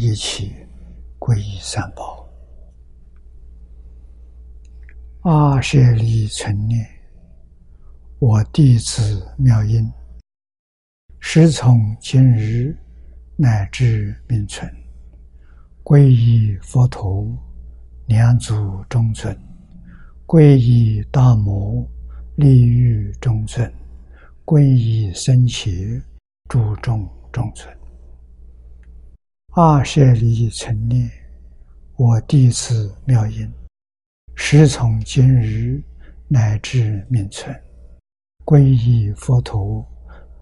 一起皈依三宝。阿舍利成念，我弟子妙音，师从今日乃至命存，皈依佛陀，两足中尊；皈依大摩，利欲中尊；皈依僧伽，诸众中尊。阿舍利成念，我弟子妙音。时从今日乃至命存，皈依佛陀，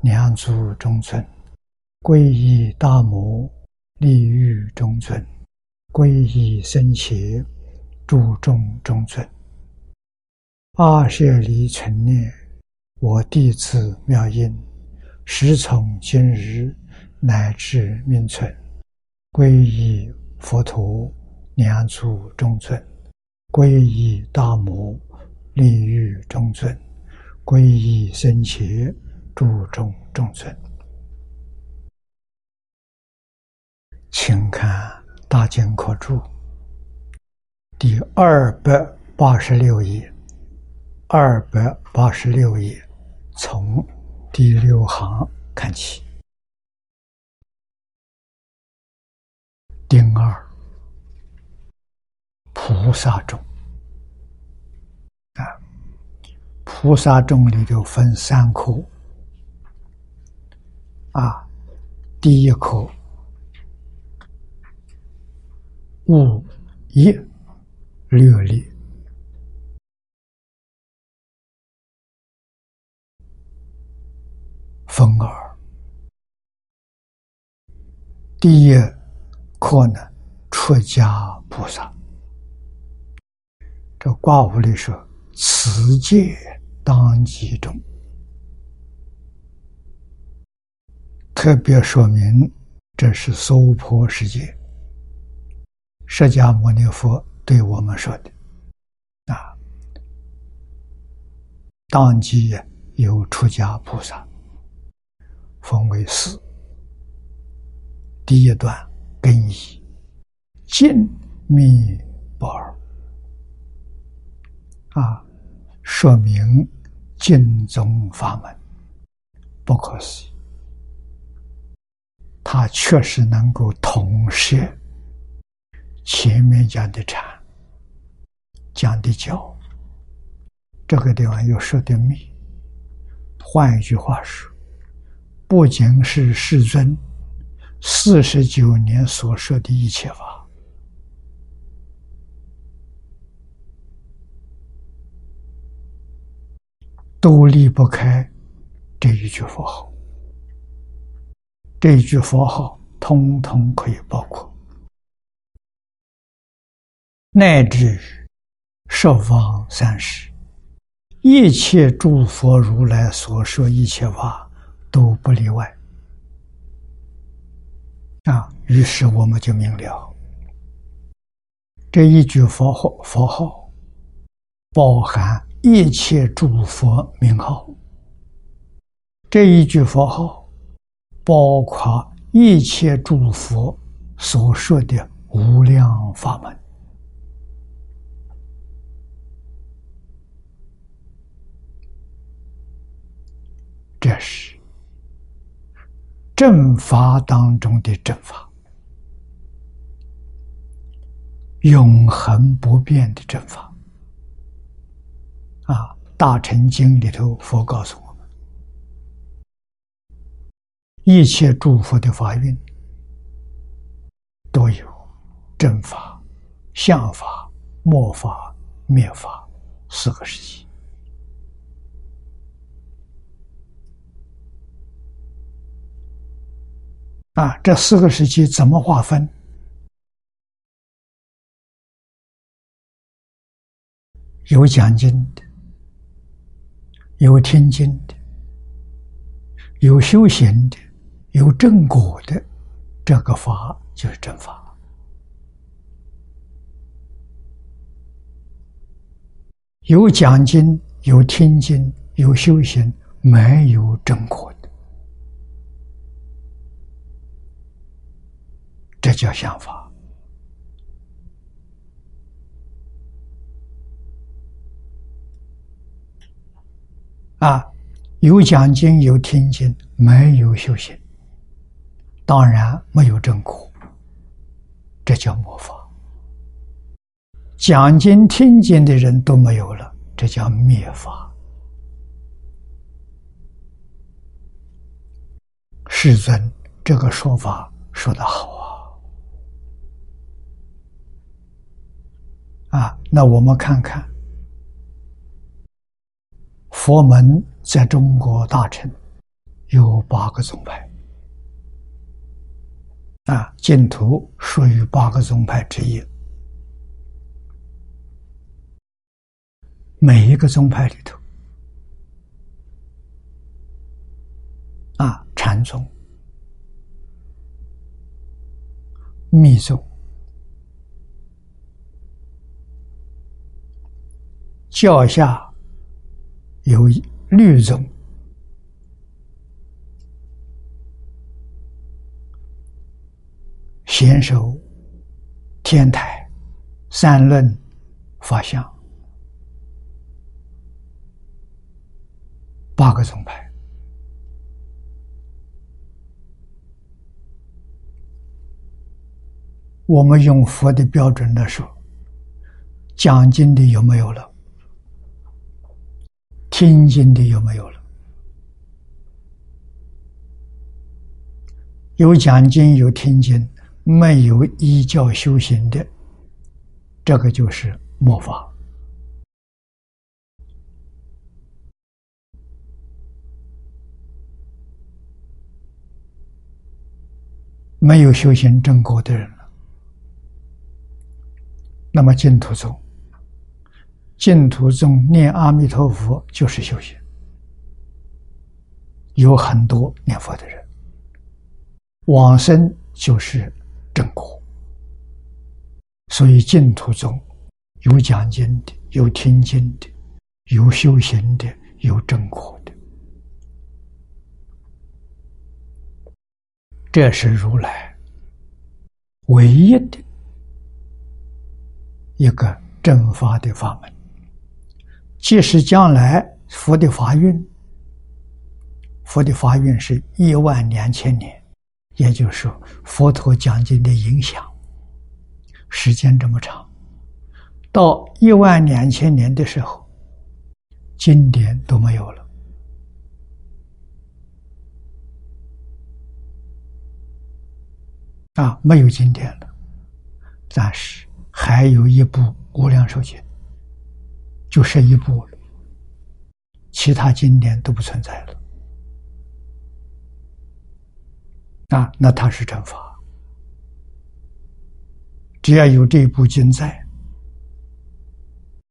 两足中尊；皈依大摩，利欲中尊；皈依僧伽，诸众中尊。阿舍离成念，我弟子妙音，时从今日乃至命存，皈依佛陀，两足中尊。皈依大摩，利欲中尊；皈依僧伽，诸众中尊。请看《大经科注》第二百八十六页，二百八十六页从第六行看起，丁二。菩萨众。啊，菩萨众里头分三科啊，第一科五一六力，风儿，第一可呢，出家菩萨。这卦物里说：“此界当集中。”特别说明这是娑婆世界。释迦牟尼佛对我们说的啊，当即有出家菩萨，分为四。第一段根一净密宝尔。啊，说明净宗法门不可思议，他确实能够统摄前面讲的禅、讲的教，这个地方又说的密。换一句话说，不仅是世尊四十九年所说的一切法。都离不开这一句佛号，这一句佛号通通可以包括，乃至十方三世一切诸佛如来所说一切法都不例外。啊，于是我们就明了，这一句佛号佛号包含。一切诸佛名号，这一句佛号，包括一切诸佛所说的无量法门，这是正法当中的正法，永恒不变的正法。啊，《大乘经》里头，佛告诉我们，一切诸佛的法运都有正法、相法、末法、灭法四个时期。啊，这四个时期怎么划分？有讲经的。有听经的，有修行的、有正果的，这个法就是正法。有讲经、有听经、有修行，没有正果的，这叫想法。啊，有讲经有听经，没有修行，当然没有正果，这叫魔法。讲经听经的人都没有了，这叫灭法。世尊这个说法说得好啊！那我们看看。佛门在中国大乘有八个宗派，啊，净土属于八个宗派之一。每一个宗派里头，啊，禅宗、密宗、教下。有律宗、贤首、天台、三论、法相，八个宗派。我们用佛的标准来说，讲经的有没有了？听经的有没有了？有讲经有听经，没有依教修行的，这个就是末法。没有修行正果的人了，那么净土宗。净土中念阿弥陀佛就是修行，有很多念佛的人，往生就是正果。所以净土中有讲经的，有听经的，有修行的，有正果的，这是如来唯一的一个正法的法门。即使将来佛的法运，佛的法运是一万两千年，也就是，佛陀讲经的影响时间这么长，到一万两千年的时候，经典都没有了，啊，没有经典了，但是还有一部《无量寿经》。就剩一部了，其他经典都不存在了。啊，那它是正法。只要有这一部经在，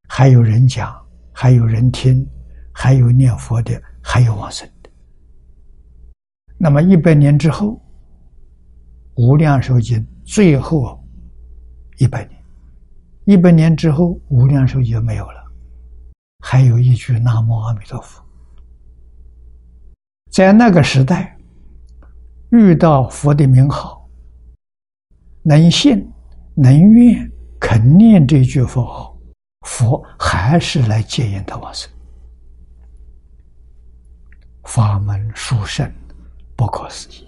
还有人讲，还有人听，还有念佛的，还有往生的。那么一百年之后，《无量寿经》最后一百年，一百年之后，《无量寿经》没有了。还有一句“南无阿弥陀佛”。在那个时代，遇到佛的名号，能信、能愿、肯念这句佛号，佛还是来接引他往生。法门殊胜，不可思议。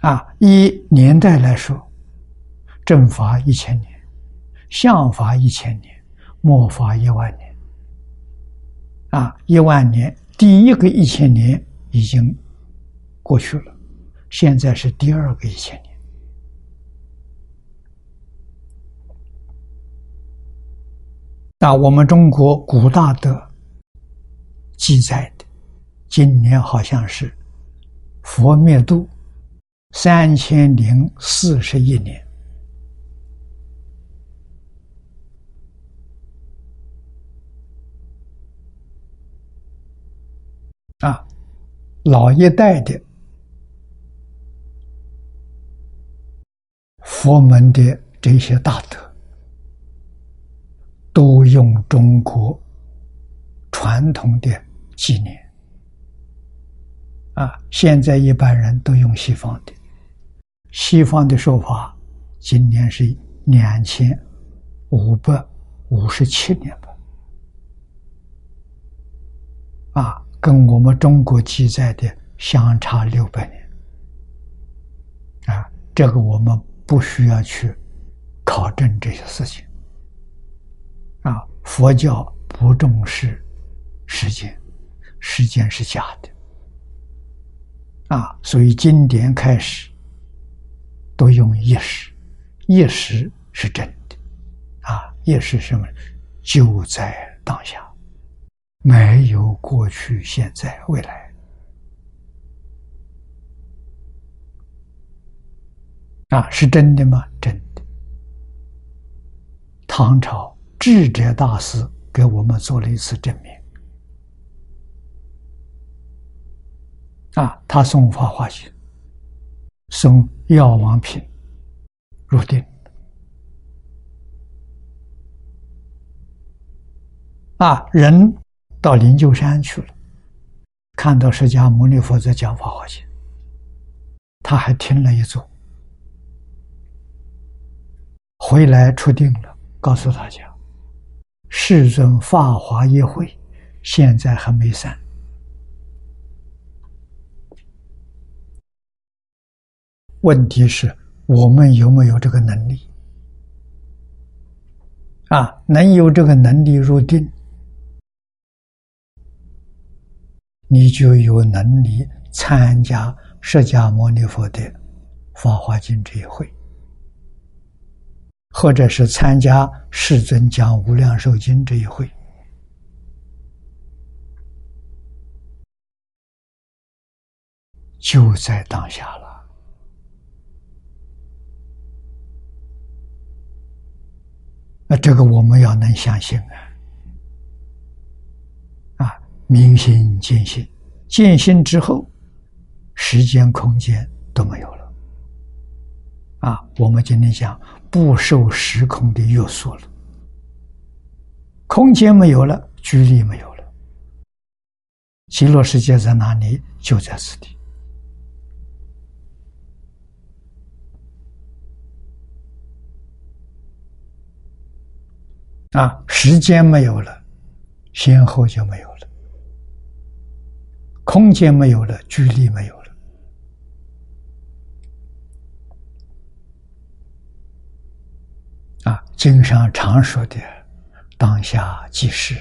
啊，以年代来说，正法一千年，相法一千年，末法一万年。啊，一万年，第一个一千年已经过去了，现在是第二个一千年。那我们中国古大德记载的，今年好像是佛灭度。三千零四十一年。啊老一代的佛门的这些大德都用中国传统的纪念。啊现在一般人都用西方的。西方的说法，今年是两千五百五十七年吧。啊，跟我们中国记载的相差六百年，啊，这个我们不需要去考证这些事情。啊，佛教不重视时间，时间是假的。啊，所以经典开始都用一时，一时是真的，啊，一时什么？就在当下。没有过去、现在、未来啊，是真的吗？真的。唐朝智者大师给我们做了一次证明啊，他送《法华经》，送药王品入定啊，人。到灵鹫山去了，看到释迦牟尼佛在讲《法华经》，他还听了一座，回来出定了，告诉大家：“世尊法华一会，现在还没散。”问题是我们有没有这个能力？啊，能有这个能力入定？你就有能力参加释迦牟尼佛的法华经这一会，或者是参加世尊讲无量寿经这一会，就在当下了。那这个我们要能相信啊。啊明心见性，见性之后，时间、空间都没有了。啊，我们今天讲不受时空的约束了，空间没有了，距离没有了，极乐世界在哪里？就在此地。啊，时间没有了，先后就没有了。空间没有了，距离没有了，啊，经上常说的“当下即是”，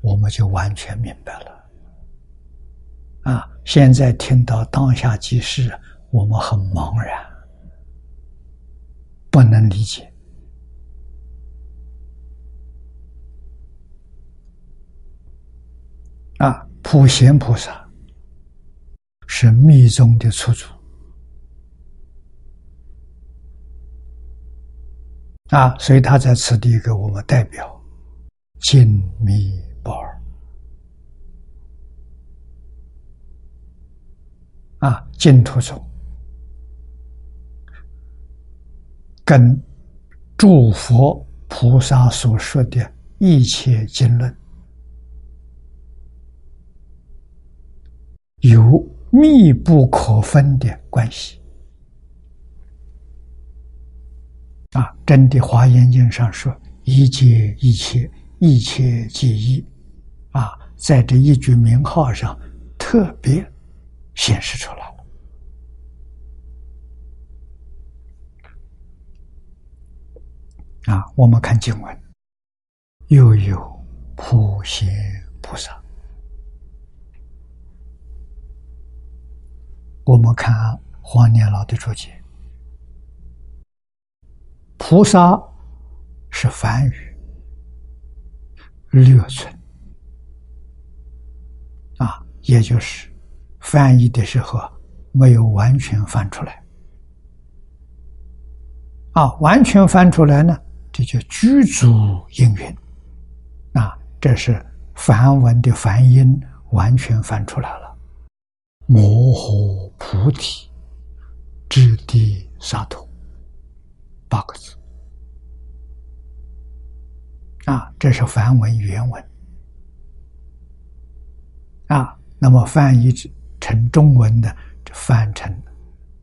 我们就完全明白了。啊，现在听到“当下即是”，我们很茫然，不能理解。啊。普贤菩萨是密宗的出祖啊，所以他在此地给我们代表净密宝儿啊，净土宗跟诸佛菩萨所说的一切经论。有密不可分的关系啊！真的《华严经》上说：“一切一切，一切即一。”啊，在这一句名号上特别显示出来。啊，我们看经文，又有普贤菩萨。我们看黄年老的注解，菩萨是梵语，略存。啊，也就是翻译的时候没有完全翻出来。啊，完全翻出来呢，这叫居足音云啊，这是梵文的梵音完全翻出来了。摩诃菩提，智地沙陀，八个字。啊，这是梵文原文。啊，那么翻译成中文的，翻成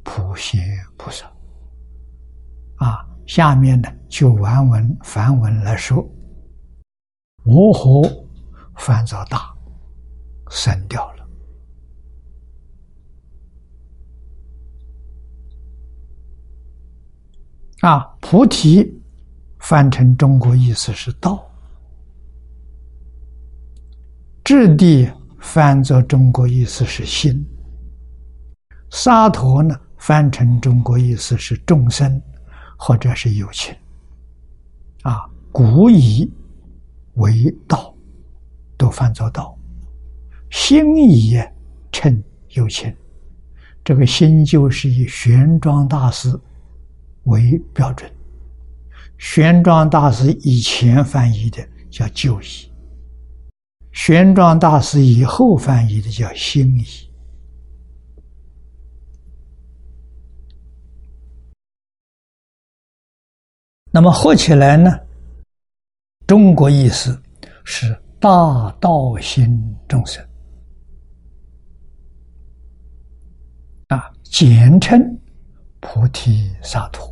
普贤菩萨。啊，下面呢就原文梵文来说，摩诃翻作大，删掉了。啊，菩提。翻成中国意思是道，质地翻作中国意思是心，沙陀呢翻成中国意思是众生或者是有情，啊，古以为道，都翻作道，心以称有情，这个心就是以玄奘大师为标准。玄奘大师以前翻译的叫旧译，玄奘大师以后翻译的叫新译。那么合起来呢？中国意思是大道心众生啊，简称菩提萨埵。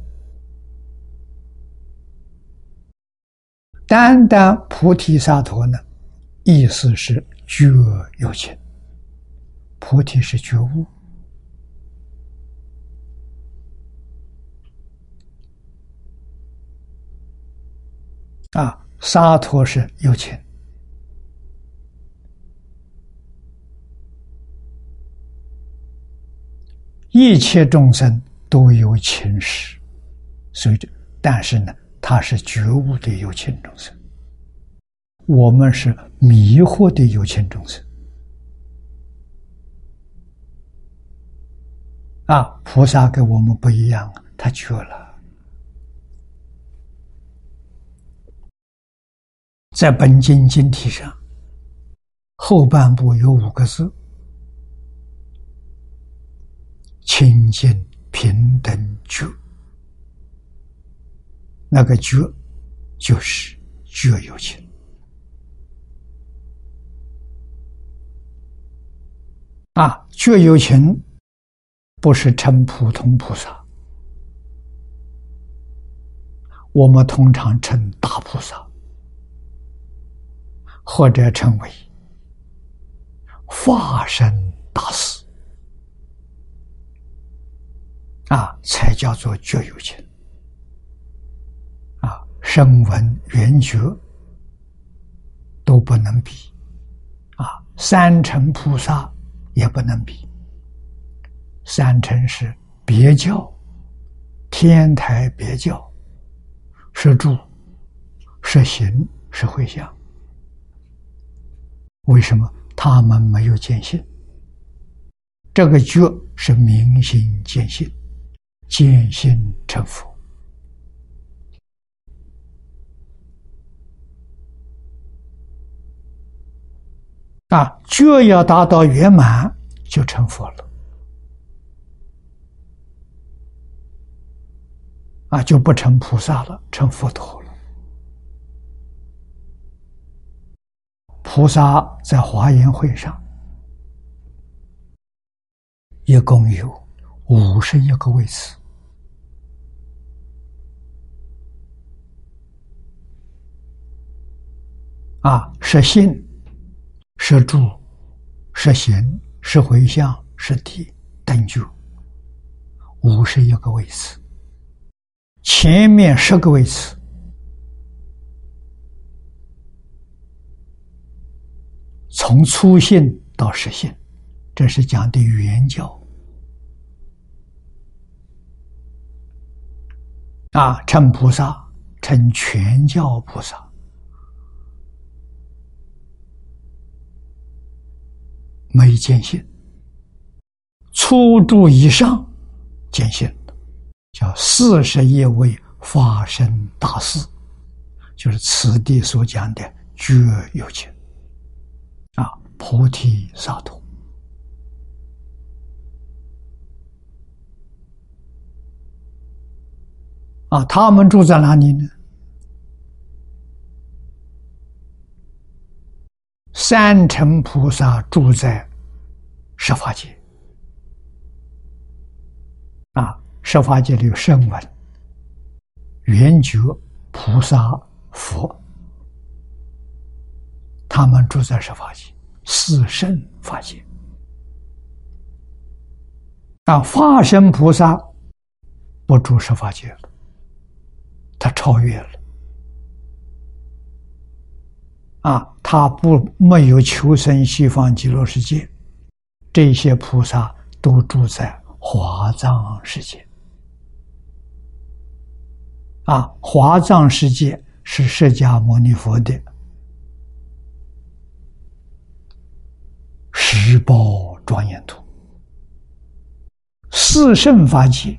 单单菩提萨埵呢，意思是觉有情。菩提是觉悟，啊，萨埵是有情。一切众生都有情识，所以这，但是呢。他是觉悟的有情众生，我们是迷惑的有情众生。啊，菩萨跟我们不一样，他觉了。在本经经体上，后半部有五个字：清净平等觉。那个觉，就是觉有情啊！觉有情不是称普通菩萨，我们通常称大菩萨，或者称为化身大士啊，才叫做觉有情。声闻缘觉都不能比，啊，三乘菩萨也不能比。三乘是别教，天台别教，是住，是行，是回向。为什么他们没有见性？这个觉是明心见性，见性成佛。啊，觉要达到圆满，就成佛了。啊，就不成菩萨了，成佛陀了。菩萨在华严会上，一共有五十一个位次。啊，是信。是住，是行，是回向，是地等觉，五十一个位次。前面十个位次，从初信到实信，这是讲的原教。啊，称菩萨，称全教菩萨。没见性，初度以上见性，叫四十一位发生大事，就是此地所讲的觉有情啊，菩提萨埵。啊，他们住在哪里呢？三乘菩萨住在十法界，啊，十法界里有声闻、圆觉、菩萨、佛，他们住在十法界，四圣法界。啊，化身菩萨不住十法界了，他超越了。啊，他不没有求生西方极乐世界，这些菩萨都住在华藏世界。啊，华藏世界是释迦牟尼佛的十宝庄严土，四圣法界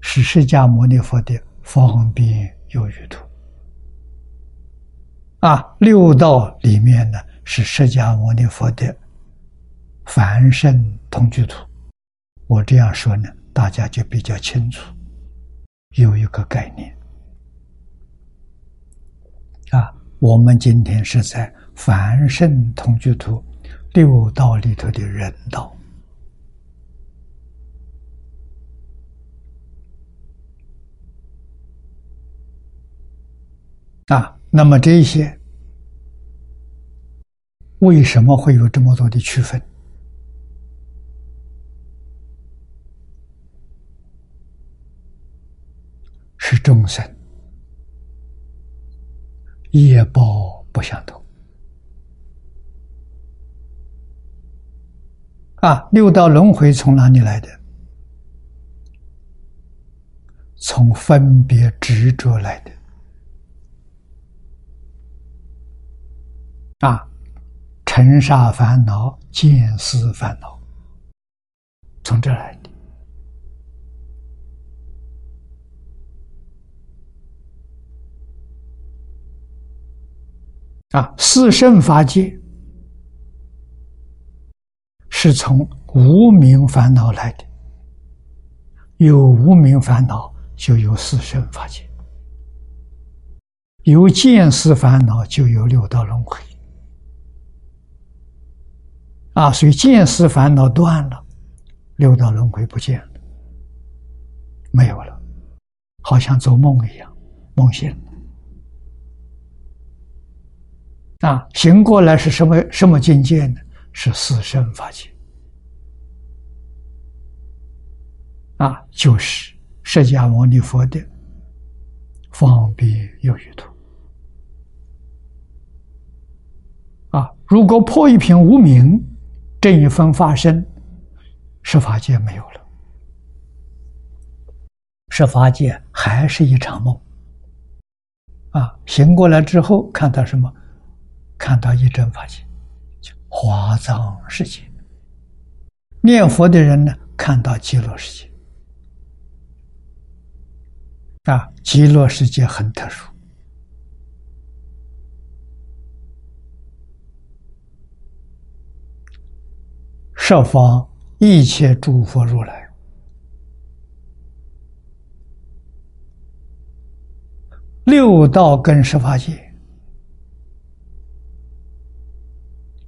是释迦牟尼佛的方便有余土。啊，六道里面呢是释迦牟尼佛的凡圣同居土。我这样说呢，大家就比较清楚，有一个概念。啊，我们今天是在凡圣同居土六道里头的人道。啊。那么这些为什么会有这么多的区分？是众生业报不相同啊！六道轮回从哪里来的？从分别执着来的。啊，尘沙烦恼、见思烦恼，从这来的。啊，四圣法界是从无名烦恼来的，有无名烦恼，就有四圣法界；有见思烦恼，就有六道轮回。啊，所以见思烦恼断了，六道轮回不见了，没有了，好像做梦一样，梦醒了。啊，醒过来是什么什么境界呢？是四圣法界。啊，就是释迦牟尼佛的方便有余土。啊，如果破一品无名。这一分发生，十法界没有了，十法界还是一场梦。啊，醒过来之后看到什么？看到一真法界，就华藏世界。念佛的人呢，看到极乐世界。啊，极乐世界很特殊。设方一切诸佛如来，六道跟十法界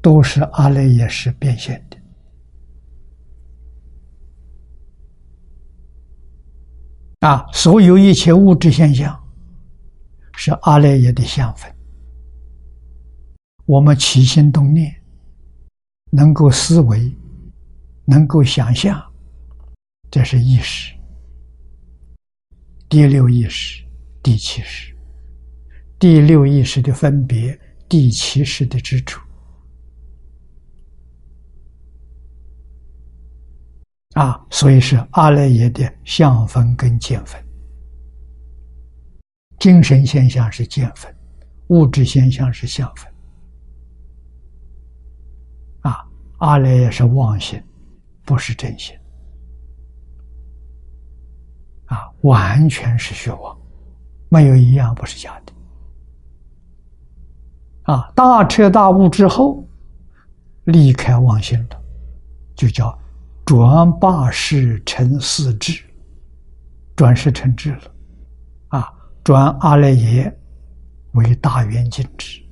都是阿赖耶识变现的啊！所有一切物质现象是阿赖耶的相分，我们起心动念，能够思维。能够想象，这是意识，第六意识、第七识，第六意识的分别，第七识的执着，啊，所以是阿赖耶的相分跟见分，精神现象是见分，物质现象是相分，啊，阿赖耶是妄心。不是真心啊，完全是虚妄，没有一样不是假的啊！大彻大悟之后，离开妄心了，就叫转八世成四智，转世成智了啊转阿赖耶为大圆镜智，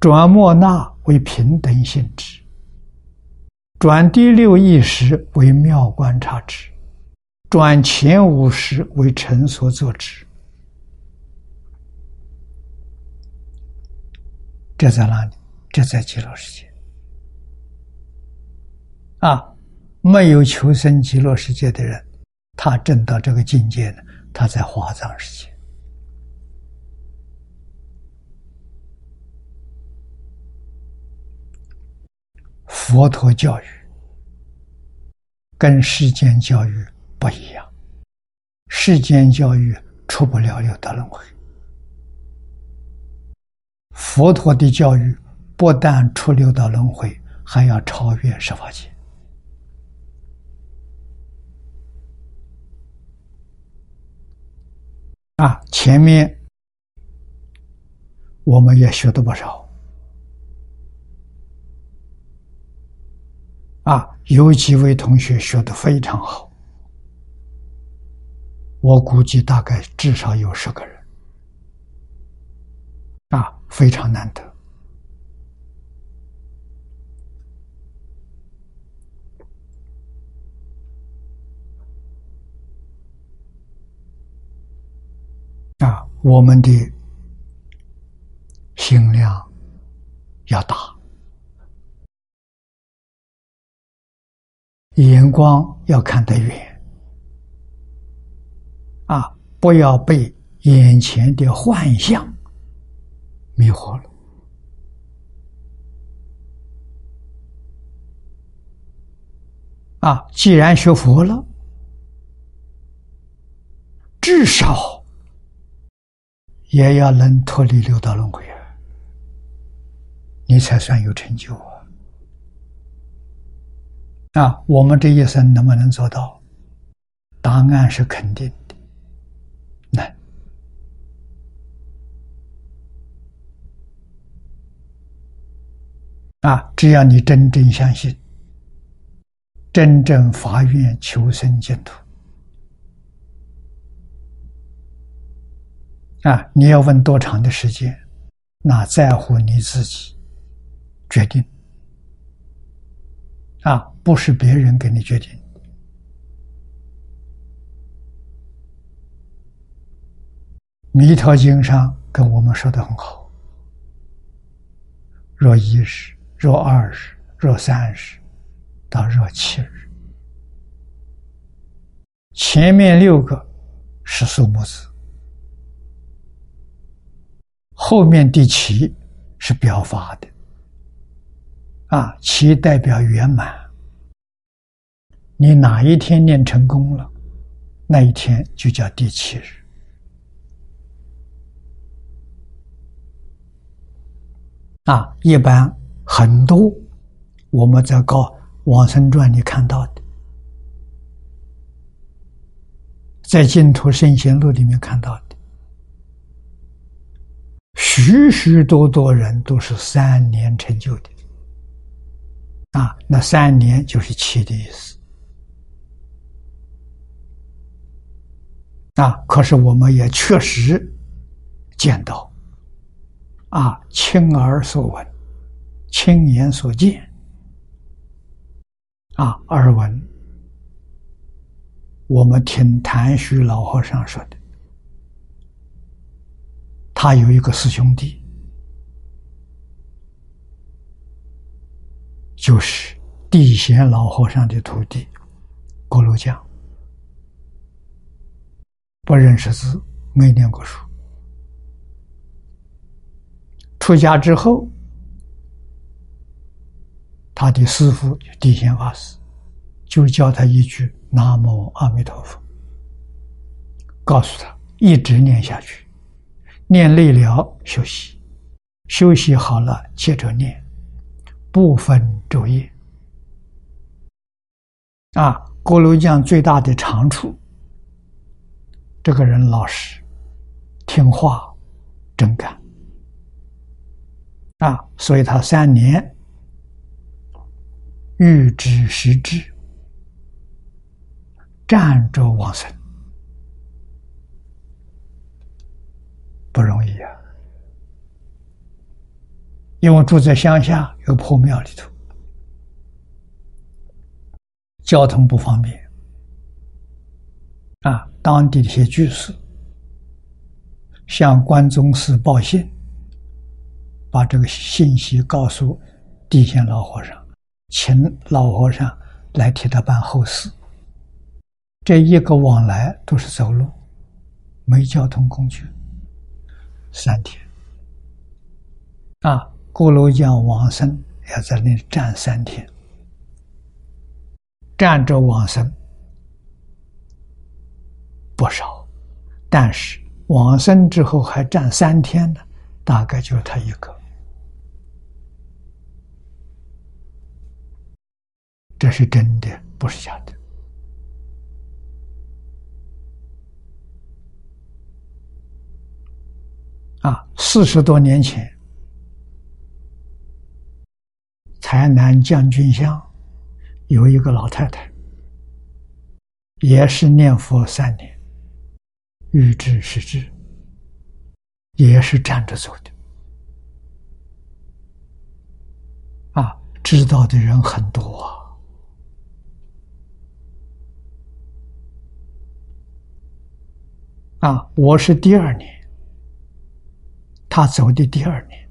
转莫那为平等性智，转第六意识为妙观察智，转前五识为成所作智。这在哪里？这在极乐世界。啊，没有求生极乐世界的人，他证到这个境界呢？他在华藏世界。佛陀教育跟世间教育不一样，世间教育出不了六道轮回，佛陀的教育不但出六道轮回，还要超越十法界。啊，前面我们也学的不少。啊，有几位同学学的非常好，我估计大概至少有十个人。啊，非常难得。啊，我们的心量要大，眼光要看得远，啊，不要被眼前的幻象迷惑了。啊，既然学佛了，至少。也要能脱离六道轮回啊，你才算有成就啊！啊，我们这一生能不能做到？答案是肯定的，难。啊，只要你真正相信，真正发愿求生净土。啊！你要问多长的时间？那在乎你自己决定。啊，不是别人给你决定。《弥陀经》上跟我们说的很好：若一日，若二日，若三日，到若七日，前面六个是数目字。后面第七是表法的，啊，七代表圆满。你哪一天念成功了，那一天就叫第七日。啊，一般很多我们在《高往生传》里看到的，在《净土圣贤录》里面看到的。许许多多人都是三年成就的，啊，那三年就是七的意思，啊，可是我们也确实见到，啊，亲耳所闻，亲眼所见，啊，耳闻，我们听谭徐老和尚说的。他有一个师兄弟，就是地贤老和尚的徒弟郭罗江，不认识字，没念过书。出家之后，他的师傅地贤法师就教他一句“南无阿弥陀佛”，告诉他一直念下去。念累了休息，休息好了接着念，不分昼夜。啊，锅炉匠最大的长处，这个人老实、听话、真干。啊，所以他三年欲知时至，站着往生。不容易啊，因为住在乡下，有破庙里头，交通不方便啊。当地的一些居士向关中寺报信，把这个信息告诉地仙老和尚，请老和尚来替他办后事。这一个往来都是走路，没交通工具。三天，啊，锅炉匠往生要在那站三天，站着往生不少，但是往生之后还站三天的，大概就是他一个，这是真的，不是假的。啊，四十多年前，台南将军乡有一个老太太，也是念佛三年，欲知是知，也是站着走的。啊，知道的人很多啊！啊，我是第二年。他走的第二年，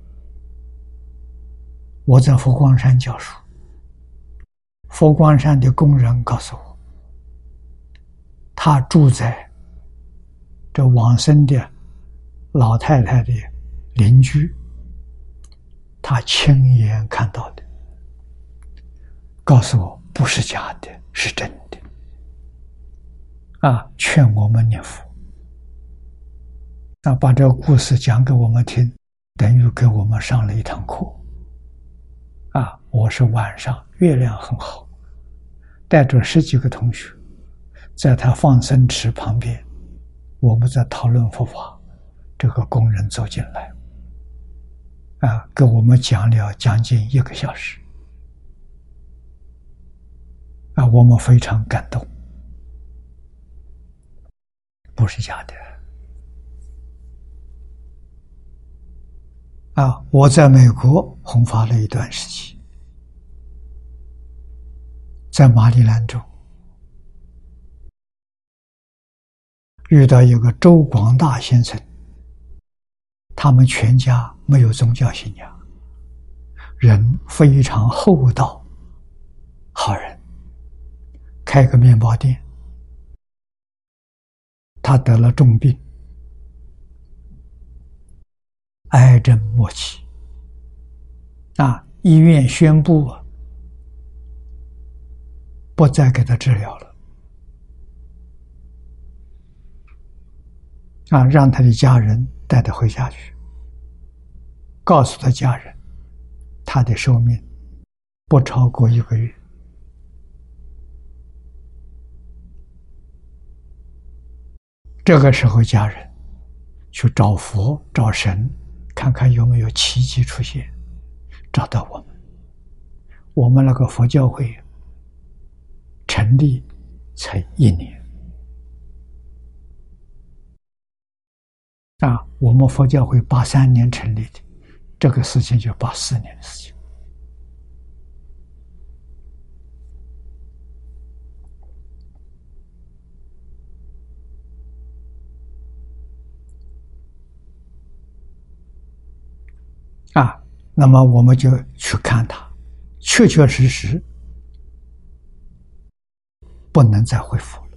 我在佛光山教书。佛光山的工人告诉我，他住在这往生的老太太的邻居，他亲眼看到的，告诉我不是假的，是真的。啊，劝我们念佛。那把这个故事讲给我们听，等于给我们上了一堂课。啊，我是晚上月亮很好，带着十几个同学，在他放生池旁边，我们在讨论佛法。这个工人走进来，啊，给我们讲了将近一个小时。啊，我们非常感动，不是假的。啊！我在美国弘法了一段时期，在马里兰州遇到一个周广大先生，他们全家没有宗教信仰，人非常厚道，好人，开个面包店，他得了重病。癌症末期，啊！医院宣布不再给他治疗了，啊！让他的家人带他回家去，告诉他家人，他的寿命不超过一个月。这个时候，家人去找佛，找神。看看有没有奇迹出现，找到我们。我们那个佛教会成立才一年啊，我们佛教会八三年成立的，这个事情就八四年的事情。啊，那么我们就去看他，确确实实不能再恢复了，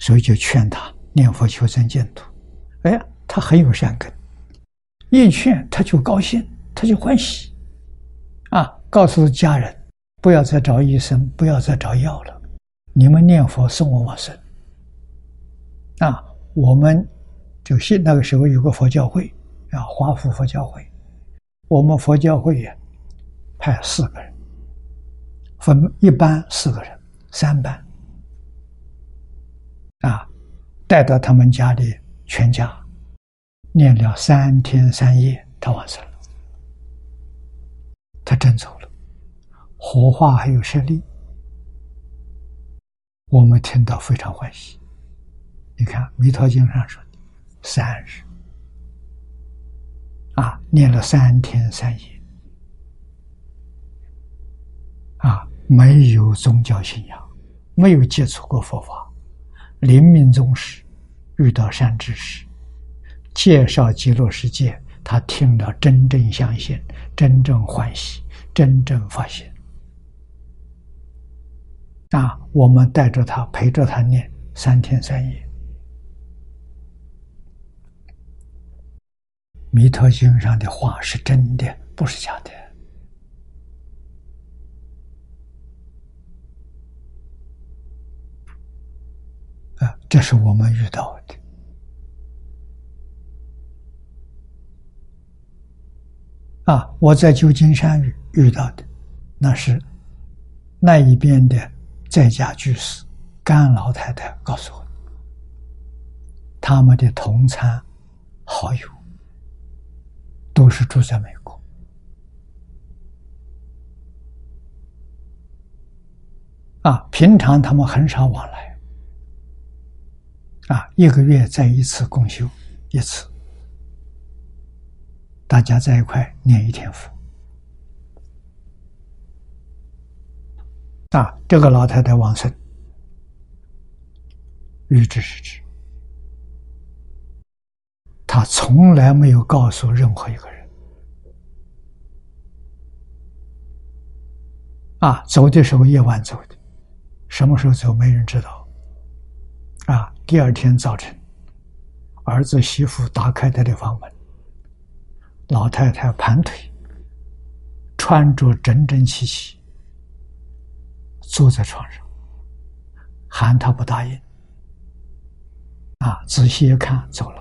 所以就劝他念佛求生净土。哎，他很有善根，一劝他就高兴，他就欢喜。啊，告诉家人不要再找医生，不要再找药了，你们念佛送我往生。啊，我们就信那个时候有个佛教会啊，华府佛教会。我们佛教会派四个人，分一班四个人，三班，啊，带到他们家里全家念了三天三夜，他完成了，他真走了，火化还有舍利，我们听到非常欢喜。你看《弥陀经》上说的三日，啊，念了三天三夜，啊，没有宗教信仰，没有接触过佛法，临命终时遇到善知识，介绍极乐世界，他听了真正相信，真正欢喜，真正发现。啊，我们带着他，陪着他念三天三夜。《弥陀经》上的话是真的，不是假的。啊，这是我们遇到的。啊，我在旧金山遇遇到的，那是那一边的在家居士甘老太太告诉我，他们的同参好友。都是住在美国，啊，平常他们很少往来，啊，一个月在一次共修一次，大家在一块念一天佛，啊，这个老太太往生，预知是指。他从来没有告诉任何一个人。啊，走的时候夜晚走的，什么时候走没人知道。啊，第二天早晨，儿子媳妇打开他的房门，老太太盘腿，穿着整整齐齐，坐在床上，喊他不答应。啊，仔细一看，走了。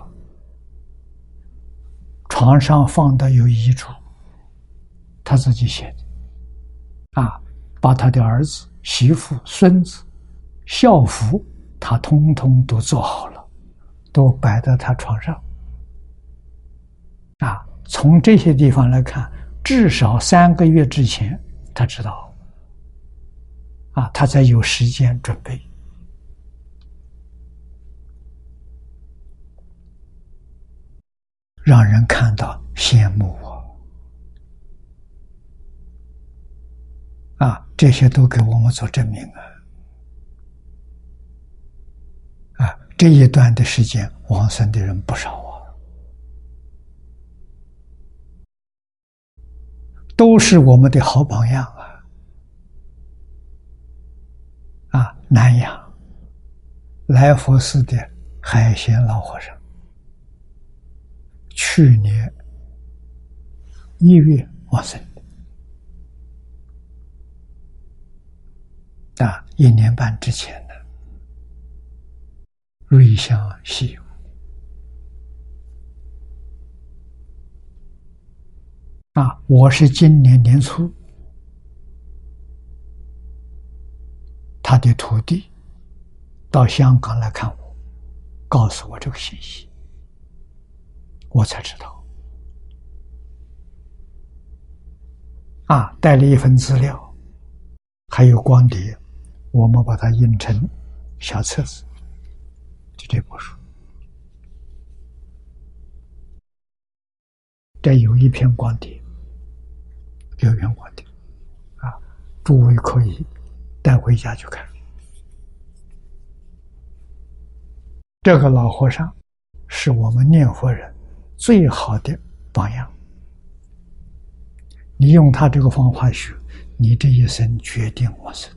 床上放的有遗嘱，他自己写的，啊，把他的儿子、媳妇、孙子校服，他通通都做好了，都摆在他床上，啊，从这些地方来看，至少三个月之前他知道，啊，他才有时间准备。让人看到羡慕我啊！这些都给我们做证明啊！啊，这一段的时间，往生的人不少啊，都是我们的好榜样啊！啊，南阳来佛寺的海鲜老和尚。去年一月往生的，啊，一年半之前的。瑞香西游啊，我是今年年初他的徒弟到香港来看我，告诉我这个信息。我才知道，啊，带了一份资料，还有光碟，我们把它印成小册子，就这部书。这有一篇光碟，有一篇光碟，啊，诸位可以带回家去看。这个老和尚是我们念佛人。最好的榜样，你用他这个方法学，你这一生决定我生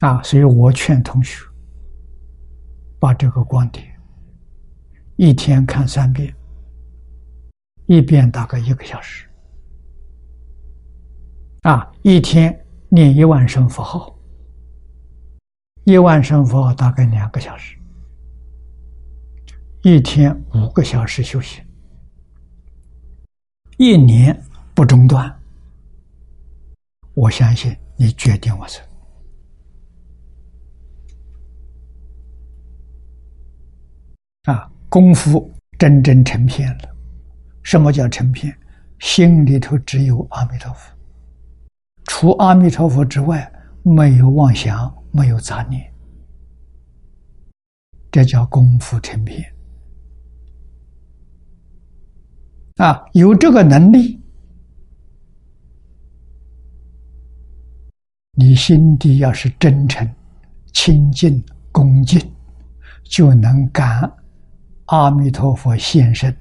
啊！所以我劝同学把这个观点一天看三遍，一遍大概一个小时啊，一天念一万声佛号，一万声佛号大概两个小时。一天五个小时休息，一年不中断。我相信你决定我生啊，功夫真正成片了。什么叫成片？心里头只有阿弥陀佛，除阿弥陀佛之外，没有妄想，没有杂念，这叫功夫成片。啊，有这个能力，你心底要是真诚、清净、恭敬，就能感阿弥陀佛现身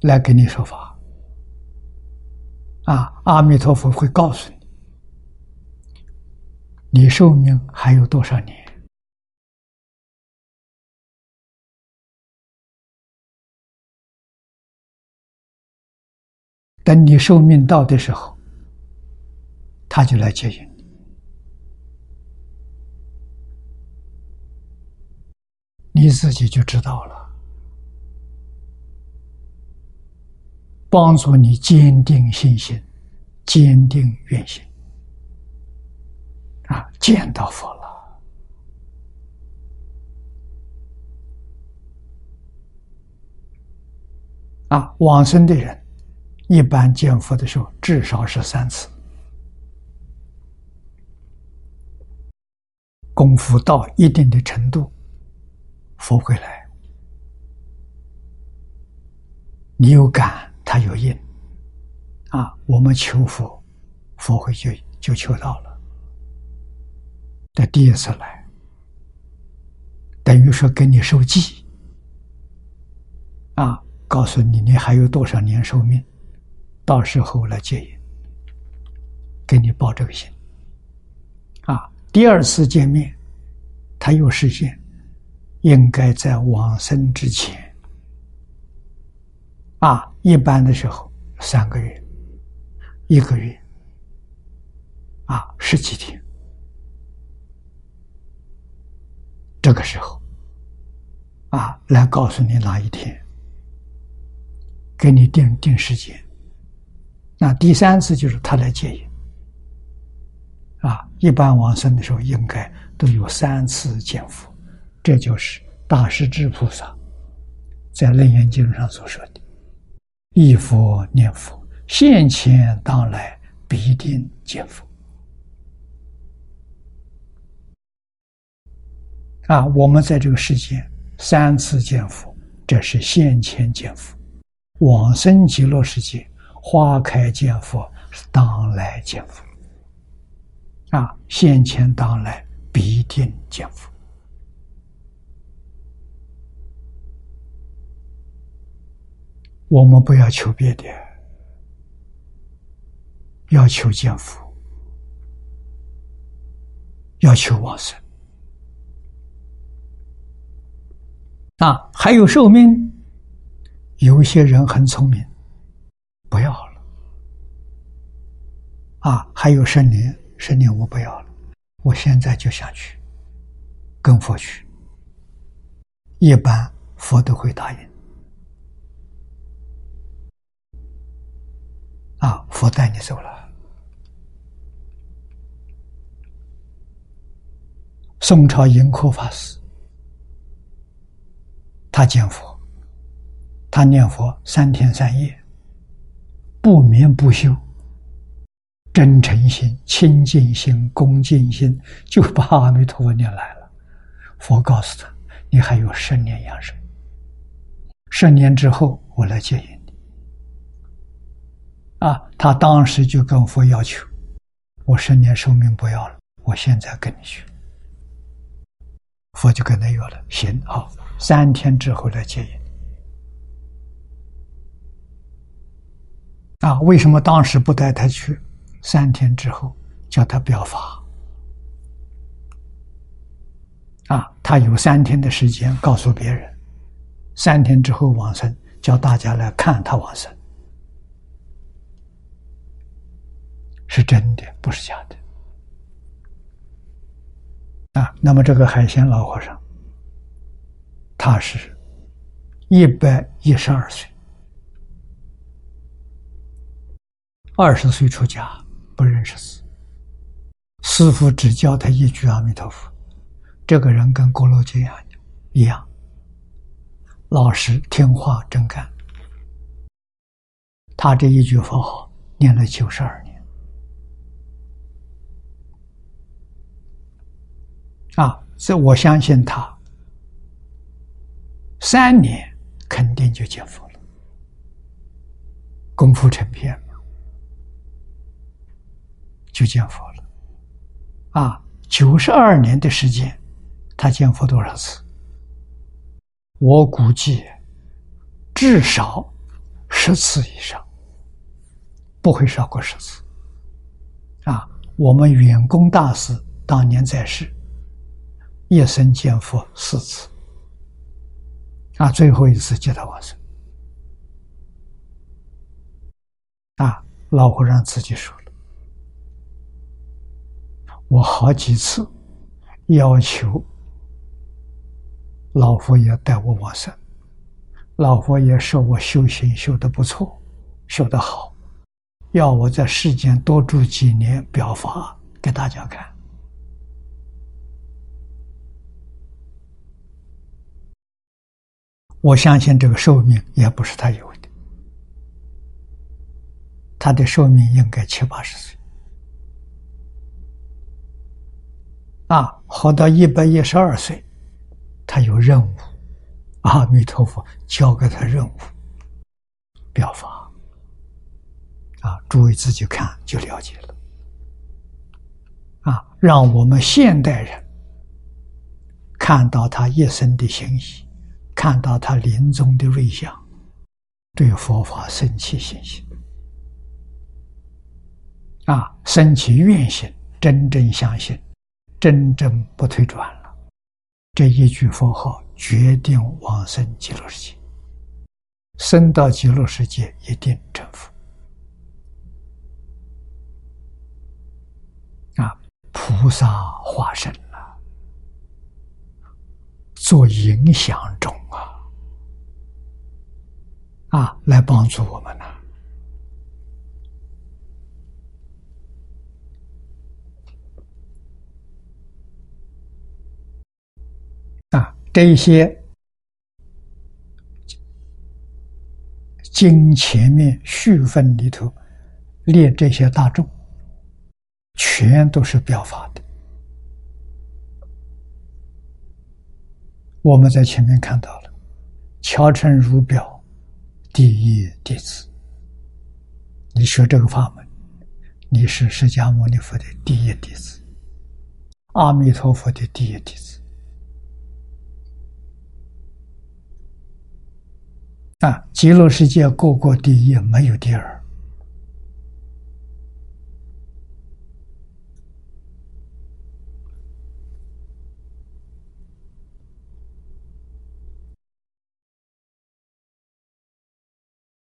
来给你说法。啊，阿弥陀佛会告诉你，你寿命还有多少年？等你寿命到的时候，他就来接引你，你自己就知道了，帮助你坚定信心，坚定愿心，啊，见到佛了，啊，往生的人。一般见佛的时候，至少是三次。功夫到一定的程度，佛会来。你有感，他有应。啊，我们求佛，佛会就就求到了。这第一次来，等于说给你受记，啊，告诉你你还有多少年寿命。到时候来接引，给你报这个信。啊，第二次见面，他又实现，应该在往生之前。啊，一般的时候三个月，一个月，啊，十几天，这个时候，啊，来告诉你哪一天，给你定定时间。那第三次就是他来接引，啊，一般往生的时候应该都有三次见佛，这就是大势至菩萨在《楞严经》上所说的：“忆佛念佛，现前当来必定见佛。”啊，我们在这个世间三次见佛，这是现前见佛；往生极乐世界。花开见佛当来见佛，啊，现前当来必定见佛。我们不要求别的，要求见佛，要求往生。啊，还有寿命，有些人很聪明。不要了，啊，还有十年，十年我不要了，我现在就想去跟佛去。一般佛都会答应，啊，佛带你走了。宋朝盈科法师，他见佛，他念佛三天三夜。不眠不休，真诚心、清净心、恭敬心，就把阿弥陀佛念来了。佛告诉他：“你还有十年阳寿，十年之后我来接引你。”啊，他当时就跟佛要求：“我十年寿命不要了，我现在跟你去。”佛就跟他约了，行，好，三天之后来接引。啊，为什么当时不带他去？三天之后叫他表法。啊，他有三天的时间告诉别人，三天之后往生，叫大家来看他往生，是真的，不是假的。啊，那么这个海鲜老和尚，他是一百一十二岁。二十岁出家，不认识字，师傅只教他一句阿弥陀佛。这个人跟郭罗杰一样，一样，老实听话真干。他这一句佛号念了九十二年，啊，这我相信他三年肯定就见佛了，功夫成片，就见佛了。啊，九十二年的时间，他见佛多少次？我估计至少十次以上，不会少过十次。啊，我们远公大师当年在世，一生见佛四次。啊，最后一次接到往生。啊，老和尚自己说，我好几次要求老佛爷带我往生，老佛爷说我修行修的不错，修得好，要我在世间多住几年，表法给大家看。我相信这个寿命也不是他有的，他的寿命应该七八十岁，啊，活到一百一十二岁，他有任务，阿弥陀佛交给他任务，表法，啊，诸位自己看就了解了，啊，让我们现代人看到他一生的心意。看到他临终的瑞相，对佛法生起信心，啊，生起愿心，真正相信，真正不退转了。这一句佛号决定往生极乐世界，生到极乐世界一定成佛。啊，菩萨化身了。做影响种啊，啊，来帮助我们呢。这些经前面序分里头列这些大众，全都是表法的。我们在前面看到了，乔成如表第一弟子。你学这个法门，你是释迦牟尼佛的第一弟子，阿弥陀佛的第一弟子。啊，极乐世界各国第一，没有第二。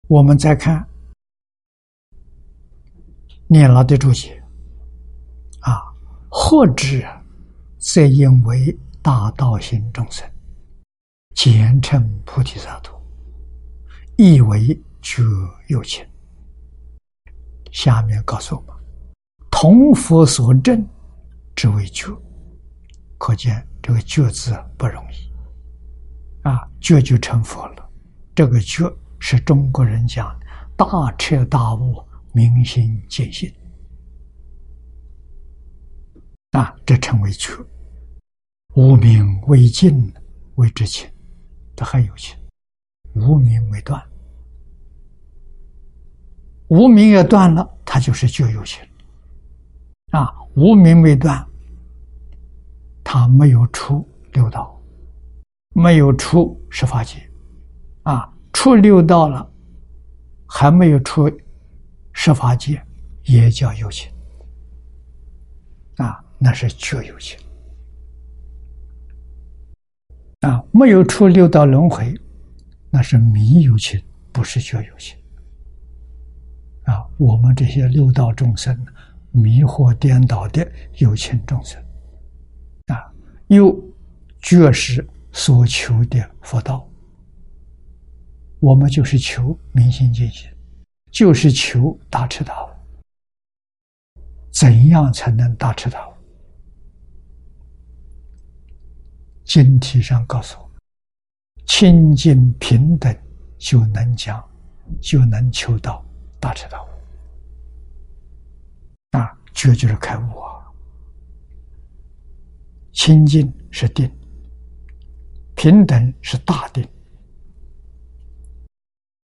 我们再看念老的注解啊，或者则因为大道心众生简称菩提萨埵，亦为觉有情。下面告诉我们，同佛所证之为觉，可见这个觉字不容易啊，觉就成佛了，这个觉。是中国人讲大彻大悟、明心见性啊，这称为觉。无名未尽为之情，这还有情。无名没断，无名也断了，它就是旧有情啊。无名没断，他没有出六道，没有出十法界啊。出六道了，还没有出十法界，也叫有情啊，那是旧有情啊，没有出六道轮回，那是迷有情，不是觉有情啊。我们这些六道众生，迷惑颠倒的有情众生啊，又觉是所求的佛道。我们就是求明心见性，就是求大彻大悟。怎样才能大彻大悟？经题上告诉我：清净平等就能讲，就能求到大彻大悟。啊，这就是开悟啊！清净是定，平等是大定。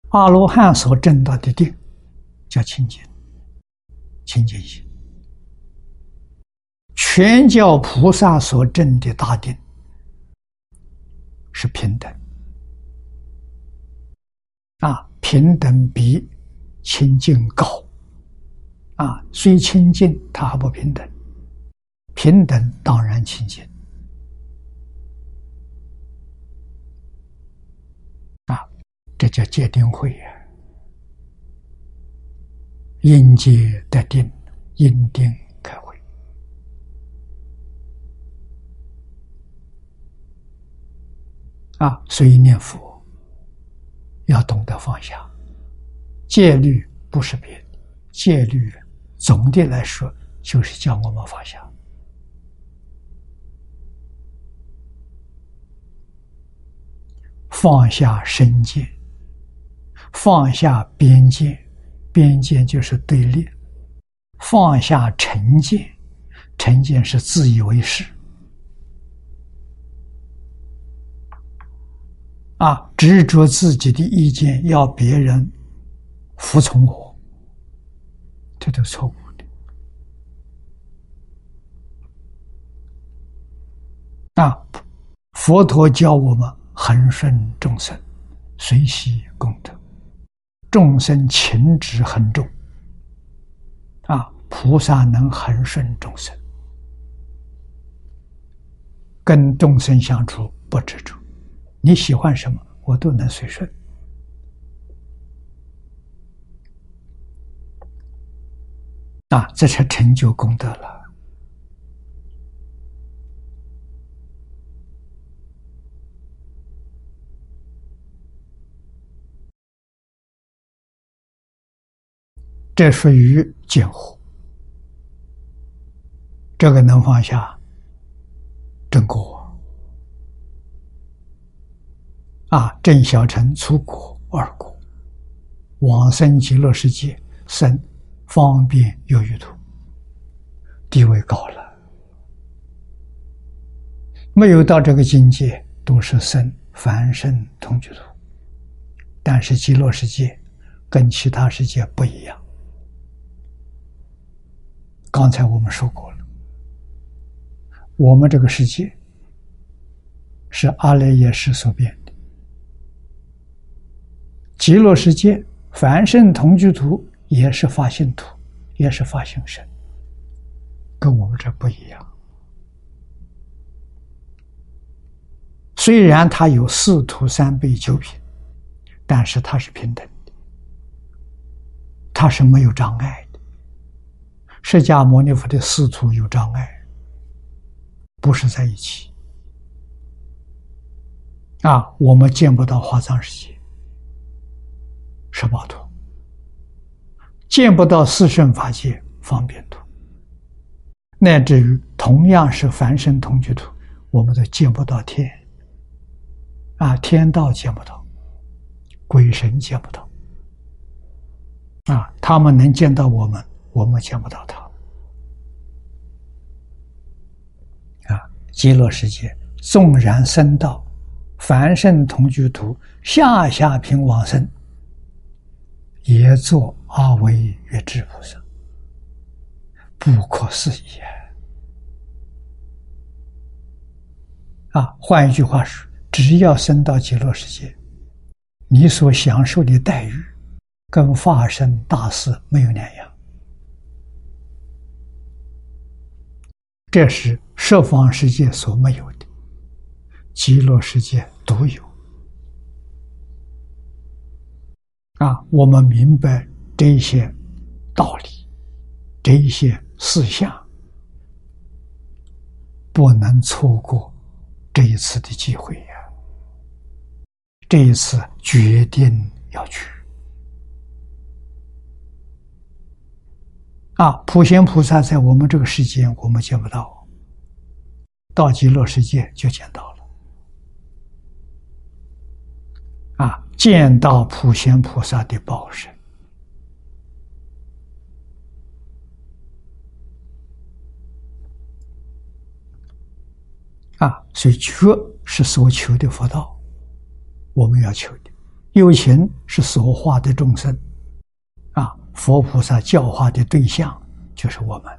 阿罗汉所证到的定，叫清净，清净心；全教菩萨所证的大定，是平等。啊，平等比清净高。啊，虽清净，它还不平等。平等当然清净。啊这叫界定慧呀，因界得定，因定开会。啊，所以念佛要懂得放下，戒律不是别，戒律总的来说就是叫我们放下，放下身见。放下边界，边界就是对立；放下成见，成见是自以为是。啊，执着自己的意见，要别人服从我，这都错误的。啊，佛陀教我们恒顺众生，随喜功德。众生情执很重，啊，菩萨能恒顺众生，跟众生相处不执着，你喜欢什么，我都能随顺，啊，这才成就功德了。这属于见惑，这个能放下，正果。啊，正小乘出果二果，往生极乐世界生方便有余土，地位高了。没有到这个境界，都是生凡圣同居土，但是极乐世界跟其他世界不一样。刚才我们说过了，我们这个世界是阿赖耶识所变，极乐世界凡圣同居土也是发心土，也是发心身，跟我们这不一样。虽然它有四土三辈九品，但是它是平等的，它是没有障碍的。释迦牟尼佛的四土有障碍，不是在一起啊！我们见不到华藏世界、十八土，见不到四圣法界、方便土，乃至于同样是凡圣同居土，我们都见不到天啊！天道见不到，鬼神见不到啊！他们能见到我们。我们见不到他啊！极乐世界纵然升到凡圣同居土下下品往生，也做阿惟越智菩萨，不可思议啊！啊，换一句话说，只要升到极乐世界，你所享受的待遇，跟化身大士没有两样。这是十方世界所没有的，极乐世界独有。啊，我们明白这些道理，这些事项，不能错过这一次的机会呀！这一次决定要去。啊，普贤菩萨在我们这个世界，我们见不到；到极乐世界就见到了。啊，见到普贤菩萨的报身。啊，所以觉是所求的佛道，我们要求的，有情是所化的众生，啊，佛菩萨教化的对象就是我们，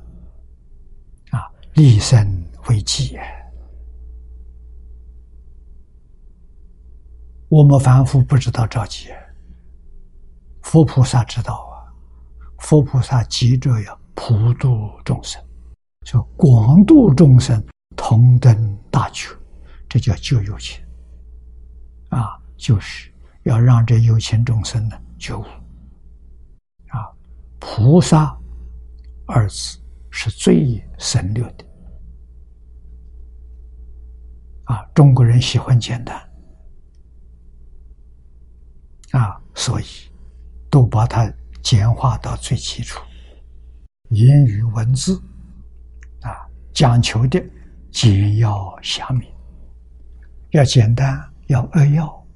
啊，立身为基。我们凡夫不知道着急，佛菩萨知道啊。佛菩萨急着要普度众生，说广度众生，同登大觉，这叫救有情。啊，就是要让这有情众生呢觉悟。啊，菩萨二字是最省略的。啊，中国人喜欢简单。啊，所以都把它简化到最基础，言语文字啊，讲求的简要详明，要简单，要扼要，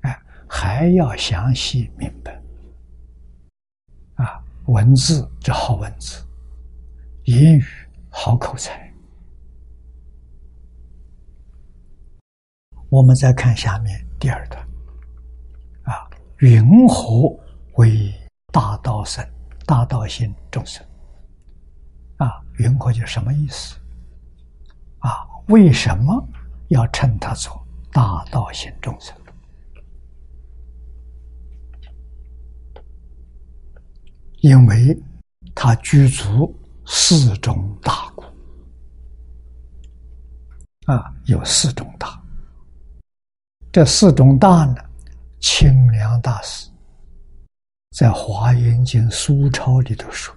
哎，还要详细明白。啊，文字这好文字，言语好口才。我们再看下面第二段。云何为大道生？大道心众生啊，云何就什么意思？啊，为什么要称他做大道心众生？因为他具足四种大故啊，有四种大。这四种大呢？清大师在《华严经》书抄里头说：“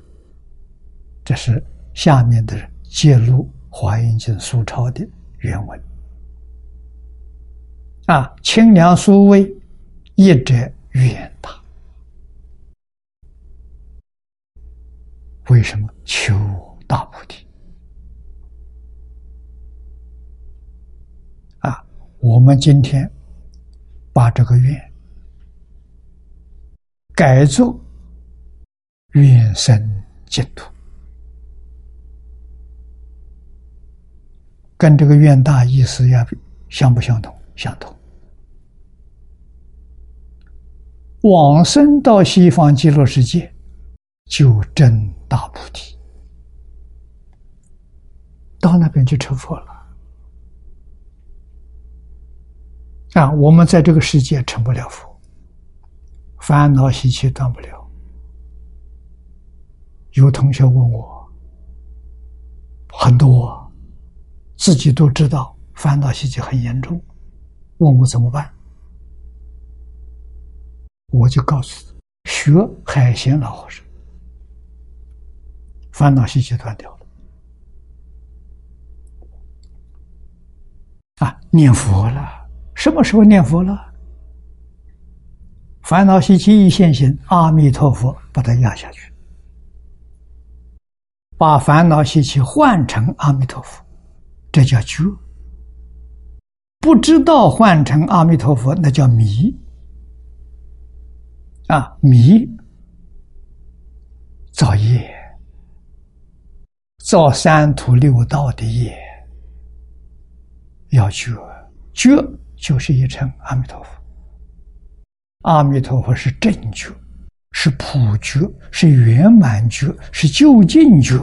这是下面的人揭露《华严经》书抄的原文。”啊，清凉苏微，一者远大。为什么求大菩提？啊，我们今天把这个愿。改作愿生净土，跟这个愿大意思要相不相同？相同。往生到西方极乐世界，就证大菩提，到那边就成佛了。啊，我们在这个世界成不了佛。烦恼习气断不了。有同学问我，很多自己都知道烦恼习气很严重，问我怎么办？我就告诉他：学海鲜老和尚，烦恼习气断掉了。啊，念佛了，什么时候念佛了？烦恼习气一现行，阿弥陀佛把它压下去，把烦恼习气换成阿弥陀佛，这叫觉。不知道换成阿弥陀佛，那叫迷。啊，迷造业，造三途六道的业，要觉，觉就是一称阿弥陀佛。阿弥陀佛是正觉，是普觉，是圆满觉，是究竟觉。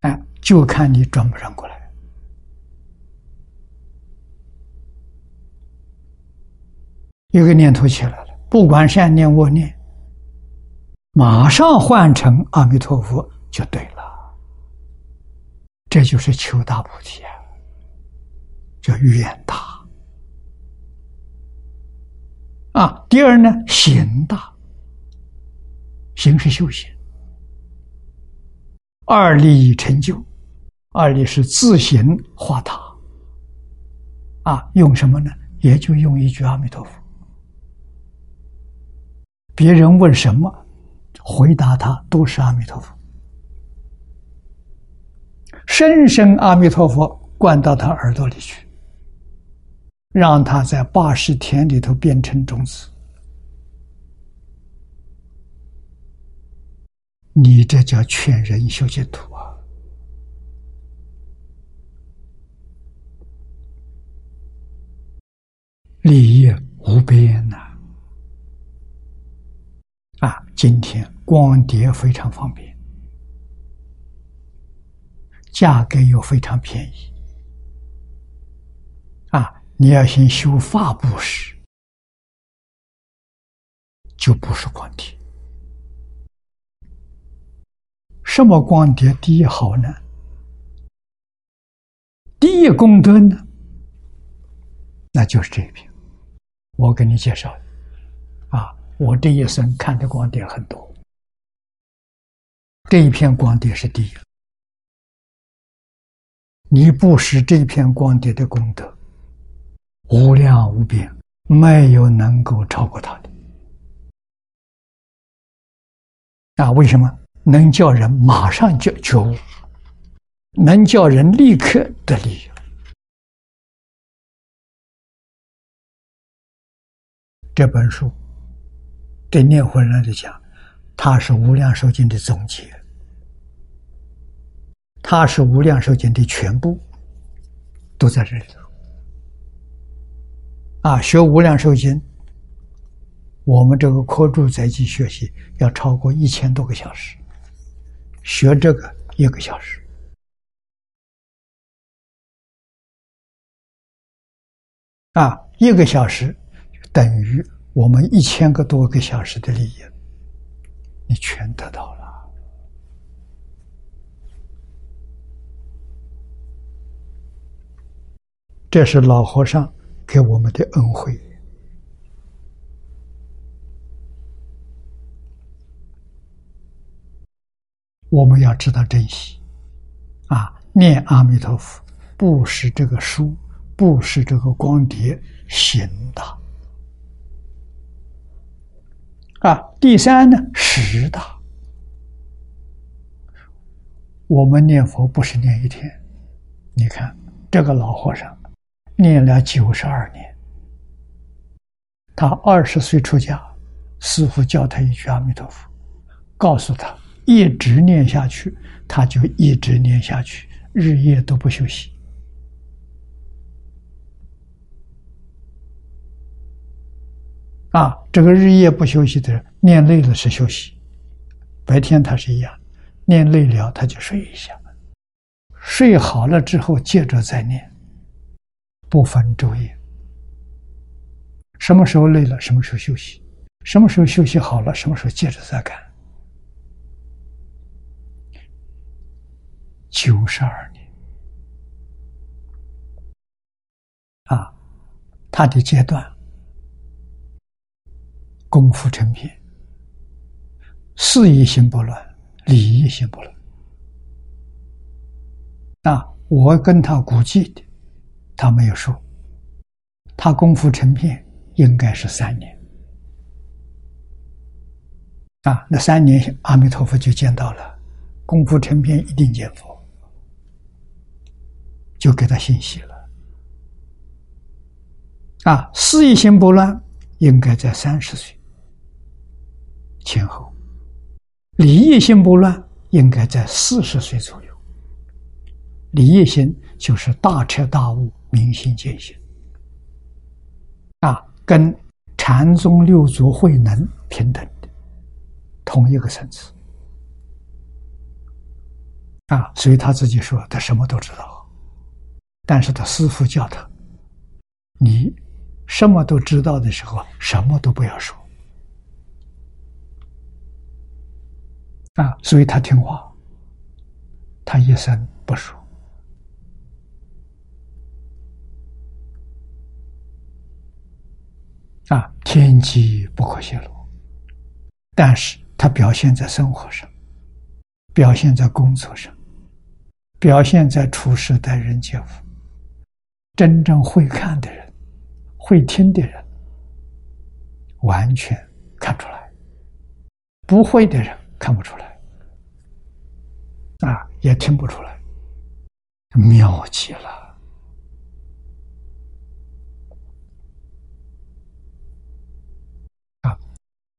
哎，就看你转不转过来。一个念头起来了，不管善念恶念，马上换成阿弥陀佛就对了。这就是求大菩提啊，叫愿大。啊，第二呢，行大，行是修行，二力成就，二力是自行化他，啊，用什么呢？也就用一句阿弥陀佛。别人问什么，回答他都是阿弥陀佛，深深阿弥陀佛灌到他耳朵里去。让它在八十天里头变成种子，你这叫劝人修净土啊！利益无边呐、啊，今天光碟非常方便，价格又非常便宜。你要先修发布时，就不是光碟。什么光碟第一好呢？第一功德呢？那就是这一篇。我给你介绍啊，我这一生看的光碟很多，这一片光碟是第一。你不识这一片光碟的功德，无量无边，没有能够超过他的。啊，为什么？能叫人马上就觉悟，能叫人立刻得利益。这本书对念佛人来讲，它是《无量寿经》的总结，它是《无量寿经》的全部，都在这里头。啊，学《无量寿经》，我们这个课主在即学习要超过一千多个小时。学这个一个小时，啊，一个小时等于我们一千个多个小时的利益，你全得到了。这是老和尚给我们的恩惠。我们要知道珍惜，啊，念阿弥陀佛，不是这个书，不是这个光碟，行的。啊，第三呢，实的。我们念佛不是念一天，你看这个老和尚念了九十二年，他二十岁出家，师傅教他一句阿弥陀佛，告诉他。一直念下去，他就一直念下去，日夜都不休息。啊，这个日夜不休息的人，念累了是休息，白天他是一样，念累了他就睡一下，睡好了之后接着再念，不分昼夜。什么时候累了，什么时候休息；什么时候休息好了，什么时候接着再干。九十二年，啊，他的阶段功夫成片，事业心不乱，礼义心不乱。啊，我跟他估计的，他没有说，他功夫成片应该是三年。啊，那三年阿弥陀佛就见到了，功夫成片一定见佛。就给他信息了，啊，事业心不乱，应该在三十岁前后；理业心不乱，应该在四十岁左右。理业心就是大彻大悟、明心见性，啊，跟禅宗六祖慧能平等的，同一个层次。啊，所以他自己说，他什么都知道。但是他师父叫他：“你什么都知道的时候，什么都不要说啊！”所以他听话，他一生不说啊，天机不可泄露。但是它表现在生活上，表现在工作上，表现在处事待人接物。真正会看的人，会听的人，完全看出来；不会的人看不出来，啊，也听不出来，妙极了！啊，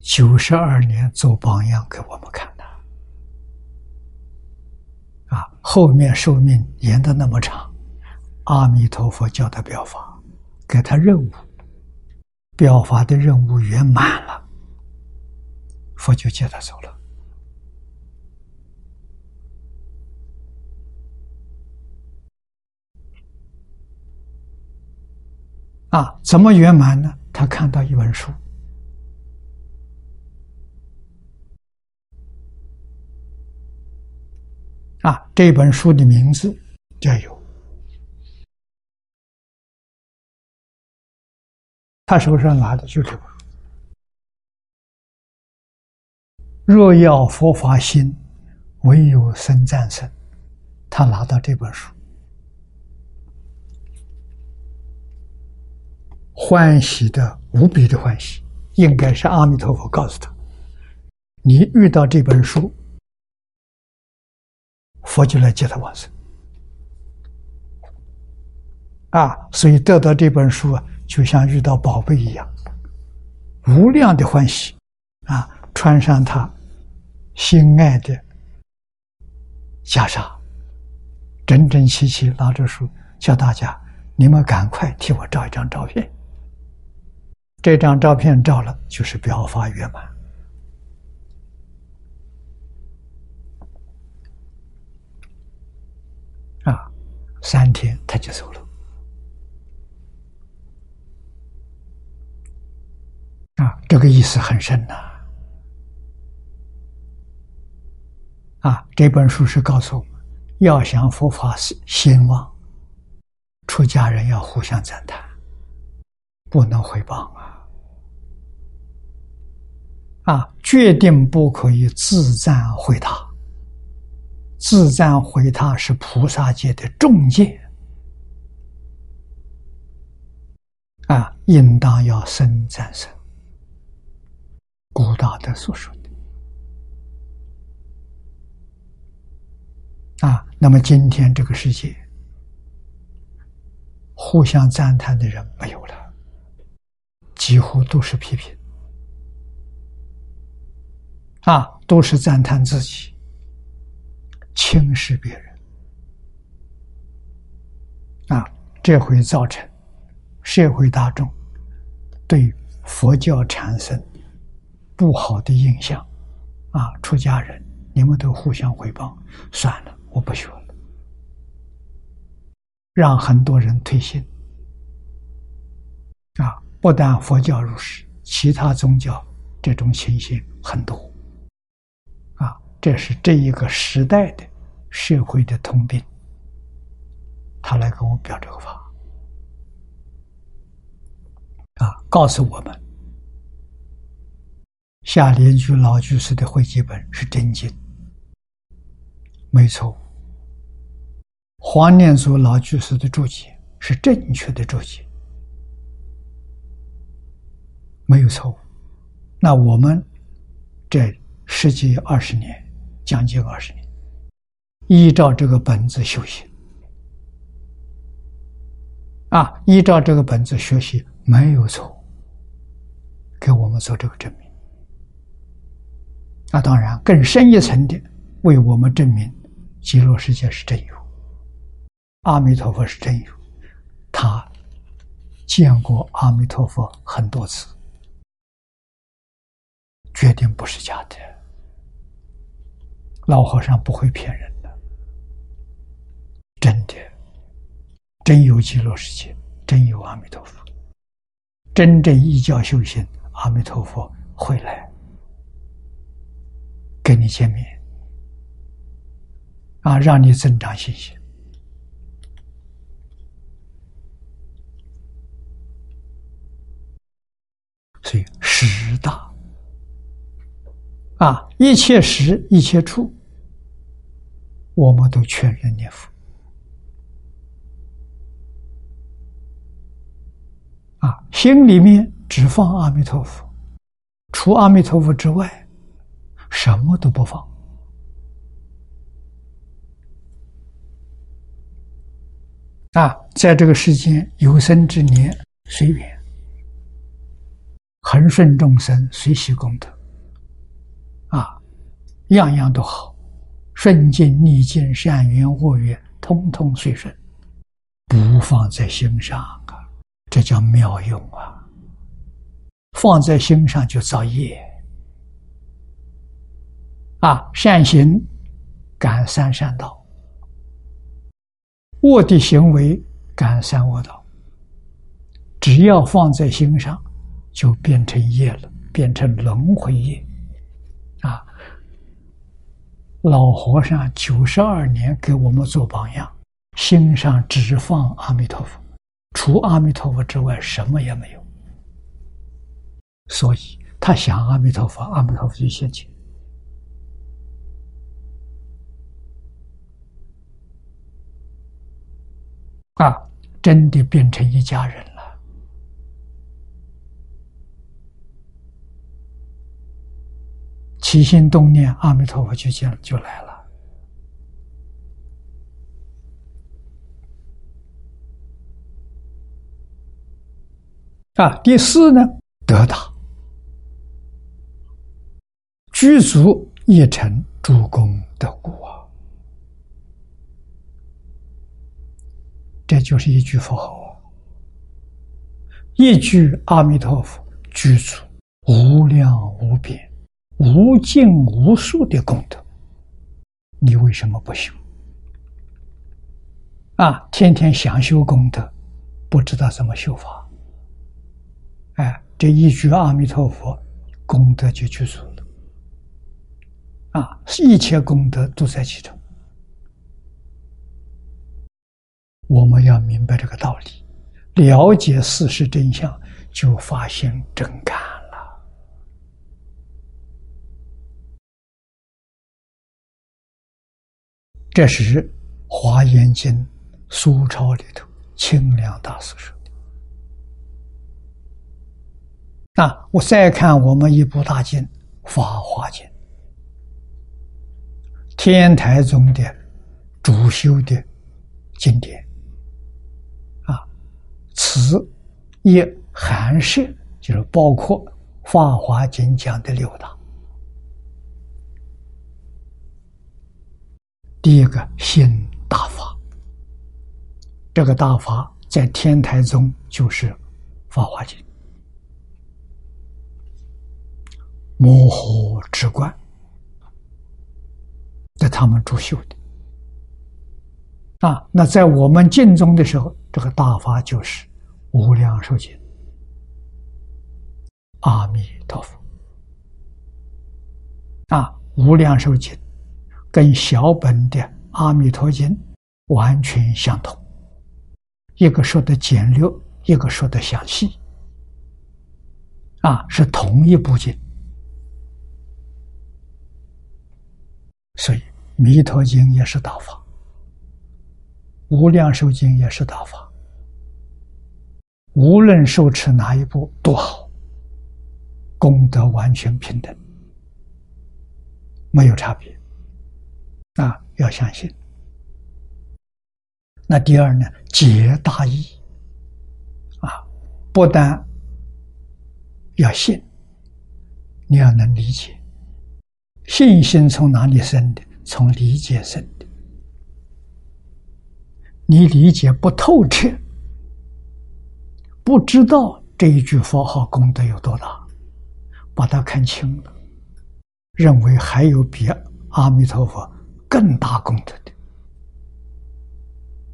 九十二年做榜样给我们看的，啊，后面寿命延的那么长。阿弥陀佛叫他表法，给他任务，表法的任务圆满了，佛就接他走了。啊，怎么圆满呢？他看到一本书，啊，这本书的名字叫《有》，他手上拿的就这本。若要佛法心，唯有僧战胜。他拿到这本书。欢喜的无比的欢喜，应该是阿弥陀佛告诉他：“你遇到这本书，佛就来接他往生。”啊，所以得到这本书啊，就像遇到宝贝一样，无量的欢喜啊！穿上他心爱的袈裟，整整齐齐拿着书，叫大家：“你们赶快替我照一张照片。”这张照片照了，就是表法圆满啊！三天他就走了啊！这个意思很深呐啊！这本书是告诉我们，要想佛法兴旺，出家人要互相赞叹，不能回谤啊！啊，决定不可以自赞毁他。自赞毁他是菩萨界的重戒。啊，应当要生赞生。古大德所说的。啊，那么今天这个世界，互相赞叹的人没有了，几乎都是批评。啊，都是赞叹自己，轻视别人，啊，这会造成社会大众对佛教产生不好的印象。啊，出家人你们都互相诽谤，算了，我不学了，让很多人退心。啊，不但佛教如是，其他宗教这种情形很多。这是这一个时代的社会的通病。他来跟我表这个法，啊，告诉我们，下联居老居士的会记本是真经，没错。黄念祖老居士的注解是正确的注解，没有错误。那我们这十几二十年。将近二十年，依照这个本子修行，啊，依照这个本子学习没有错，给我们做这个证明。那当然，更深一层的，为我们证明极乐世界是真有，阿弥陀佛是真有，他见过阿弥陀佛很多次，决定不是假的。老和尚不会骗人的，真的，真有极乐世界，真有阿弥陀佛，真正依教修行，阿弥陀佛会来跟你见面，啊，让你增长信心。所以十大。啊，一切时一切处，我们都全人念佛。啊，心里面只放阿弥陀佛，除阿弥陀佛之外，什么都不放。啊，在这个世间有生之年，随缘，恒顺众生，随喜功德。样样都好，顺境逆境善缘恶缘，通通随顺，不放在心上啊，这叫妙用啊！放在心上就造业啊，善行感三善道，恶的行为感三恶道。只要放在心上，就变成业了，变成轮回业。老和尚九十二年给我们做榜样，心上只放阿弥陀佛，除阿弥陀佛之外什么也没有。所以他想阿弥陀佛，阿弥陀佛就现前。啊，真的变成一家人了。起心动念，阿弥陀佛就见就来了。啊，第四呢，得大，具足一成诸功德故啊。这就是一句佛号，一句阿弥陀佛，具足无量无边、无尽无数的功德。你为什么不修？啊，天天想修功德，不知道怎么修法。哎，这一句阿弥陀佛，功德就具足了。啊，一切功德都在其中。我们要明白这个道理，了解事实真相，就发现真感这是《华严经》苏超里头清凉大师说的。那我再看我们一部大经《法华经》，天台宗的主修的经典啊。此一含摄，就是包括《法华经》讲的六大。第一个新大法，这个大法在天台宗就是《法华经》，摩诃之观，在他们主修的。啊，那在我们晋中的时候，这个大法就是无量寿经，阿弥陀佛。啊，无量寿经跟小本的阿弥陀经完全相同，一个说的简略，一个说的详细。啊，是同一部经，所以弥陀经也是大法。无量寿经也是大法，无论受持哪一部都好，功德完全平等，没有差别。啊，要相信。那第二呢？解大义，啊，不但要信，你要能理解。信心从哪里生的？从理解生的。你理解不透彻，不知道这一句佛号功德有多大，把它看清了，认为还有比阿弥陀佛更大功德的，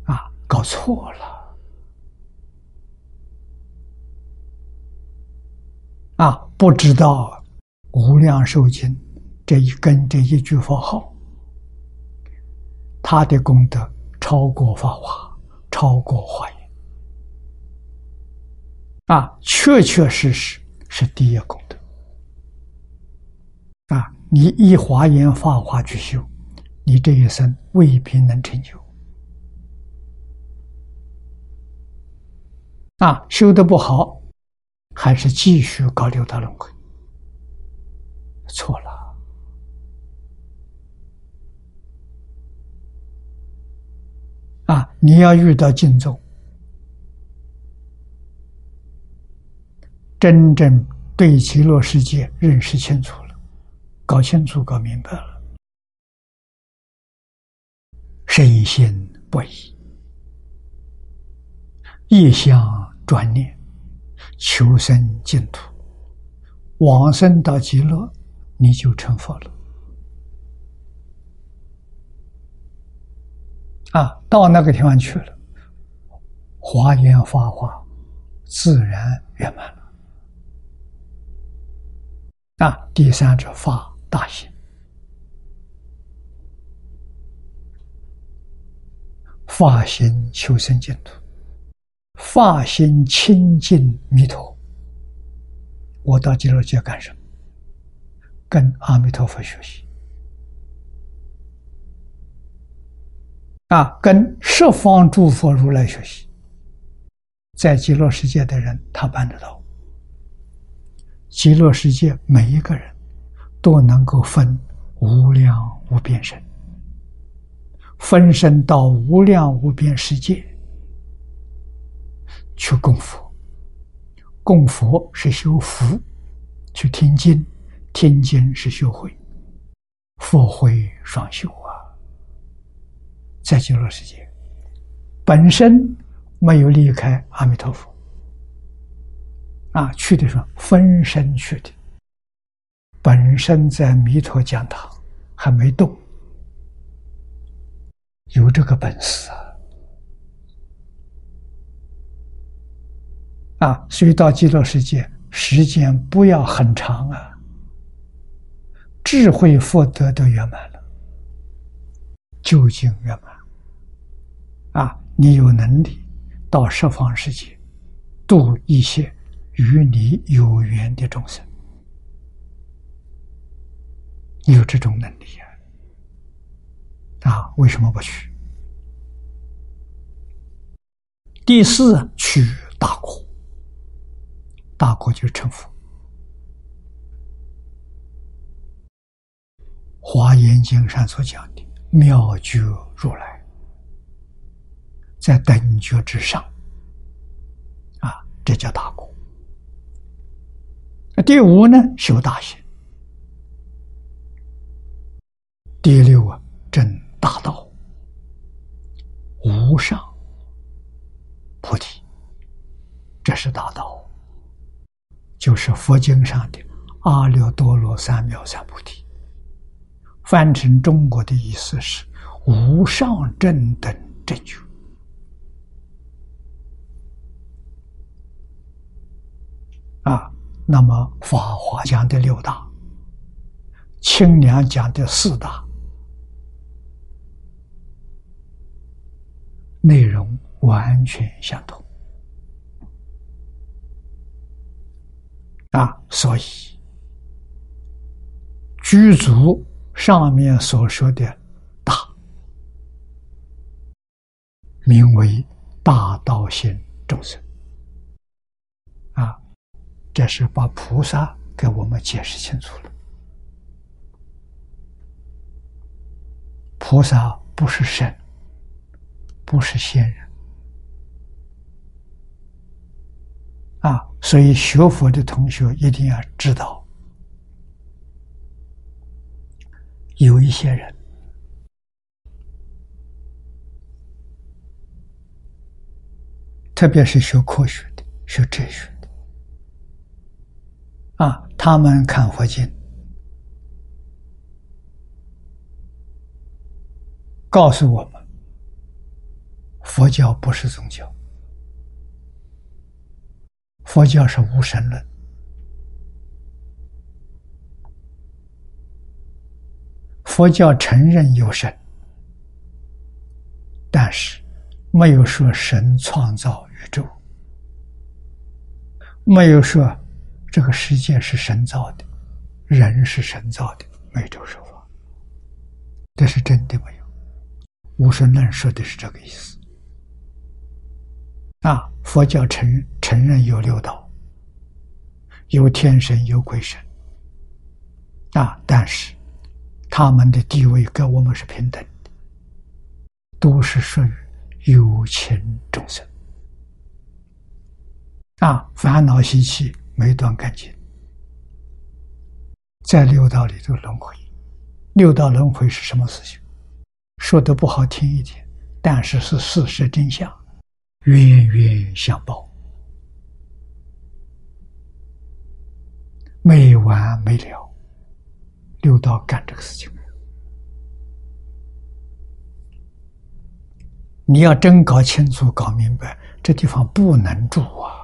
啊，搞错了，啊，不知道无量寿经这一根这一句佛号，他的功德。超过法华，超过华严，啊，确确实实是第一功德。啊，你依华严法华去修，你这一生未必能成就。啊，修的不好，还是继续搞六道轮回，错了。啊！你要遇到敬重，真正对极乐世界认识清楚了，搞清楚、搞明白了，深信不疑，一向专念，求生净土，往生到极乐，你就成佛了。啊，到那个地方去了，华严法华自然圆满了。啊，第三者发大心。发心求生净土，发心清净弥陀。我到极乐界干什么？跟阿弥陀佛学习。啊，跟十方诸佛如来学习，在极乐世界的人，他办得到。极乐世界每一个人，都能够分无量无边身，分身到无量无边世界去供佛。供佛是修福，去听经，听经是修慧，佛慧双修啊。在极乐世界，本身没有离开阿弥陀佛，啊，去的时候分身去的，本身在弥陀讲堂还没动，有这个本事啊！啊，所以到极乐世界时间不要很长啊，智慧福德都圆满了，究竟圆满。啊，你有能力到十方世界度一些与你有缘的众生，你有这种能力呀？啊，为什么不去？第四，去大国，大国就是成佛。华严经上所讲的妙觉如来。在等觉之上，啊，这叫大果。第五呢，修大行。第六啊，证大道，无上菩提，这是大道，就是佛经上的阿耨多罗三藐三菩提。翻成中国的意思是无上正等正觉。啊，那么《法华》讲的六大，清凉讲的四大，内容完全相同。啊，所以居足上面所说的“大”，名为大道心众生啊。这是把菩萨给我们解释清楚了。菩萨不是神，不是仙人啊！所以学佛的同学一定要知道，有一些人，特别是学科学的、学哲学的。啊，他们看佛经，告诉我们，佛教不是宗教，佛教是无神论，佛教承认有神，但是没有说神创造宇宙，没有说。这个世界是神造的，人是神造的，没这个说法。这是真的没有？无神论说的是这个意思。啊，佛教承承认有六道，有天神，有鬼神。啊，但是他们的地位跟我们是平等的，都是属于有情众生。啊，烦恼习气。没断干净，在六道里头轮回。六道轮回是什么事情？说的不好听一点，但是是事实真相，冤冤相报，没完没了。六道干这个事情，你要真搞清楚、搞明白，这地方不能住啊！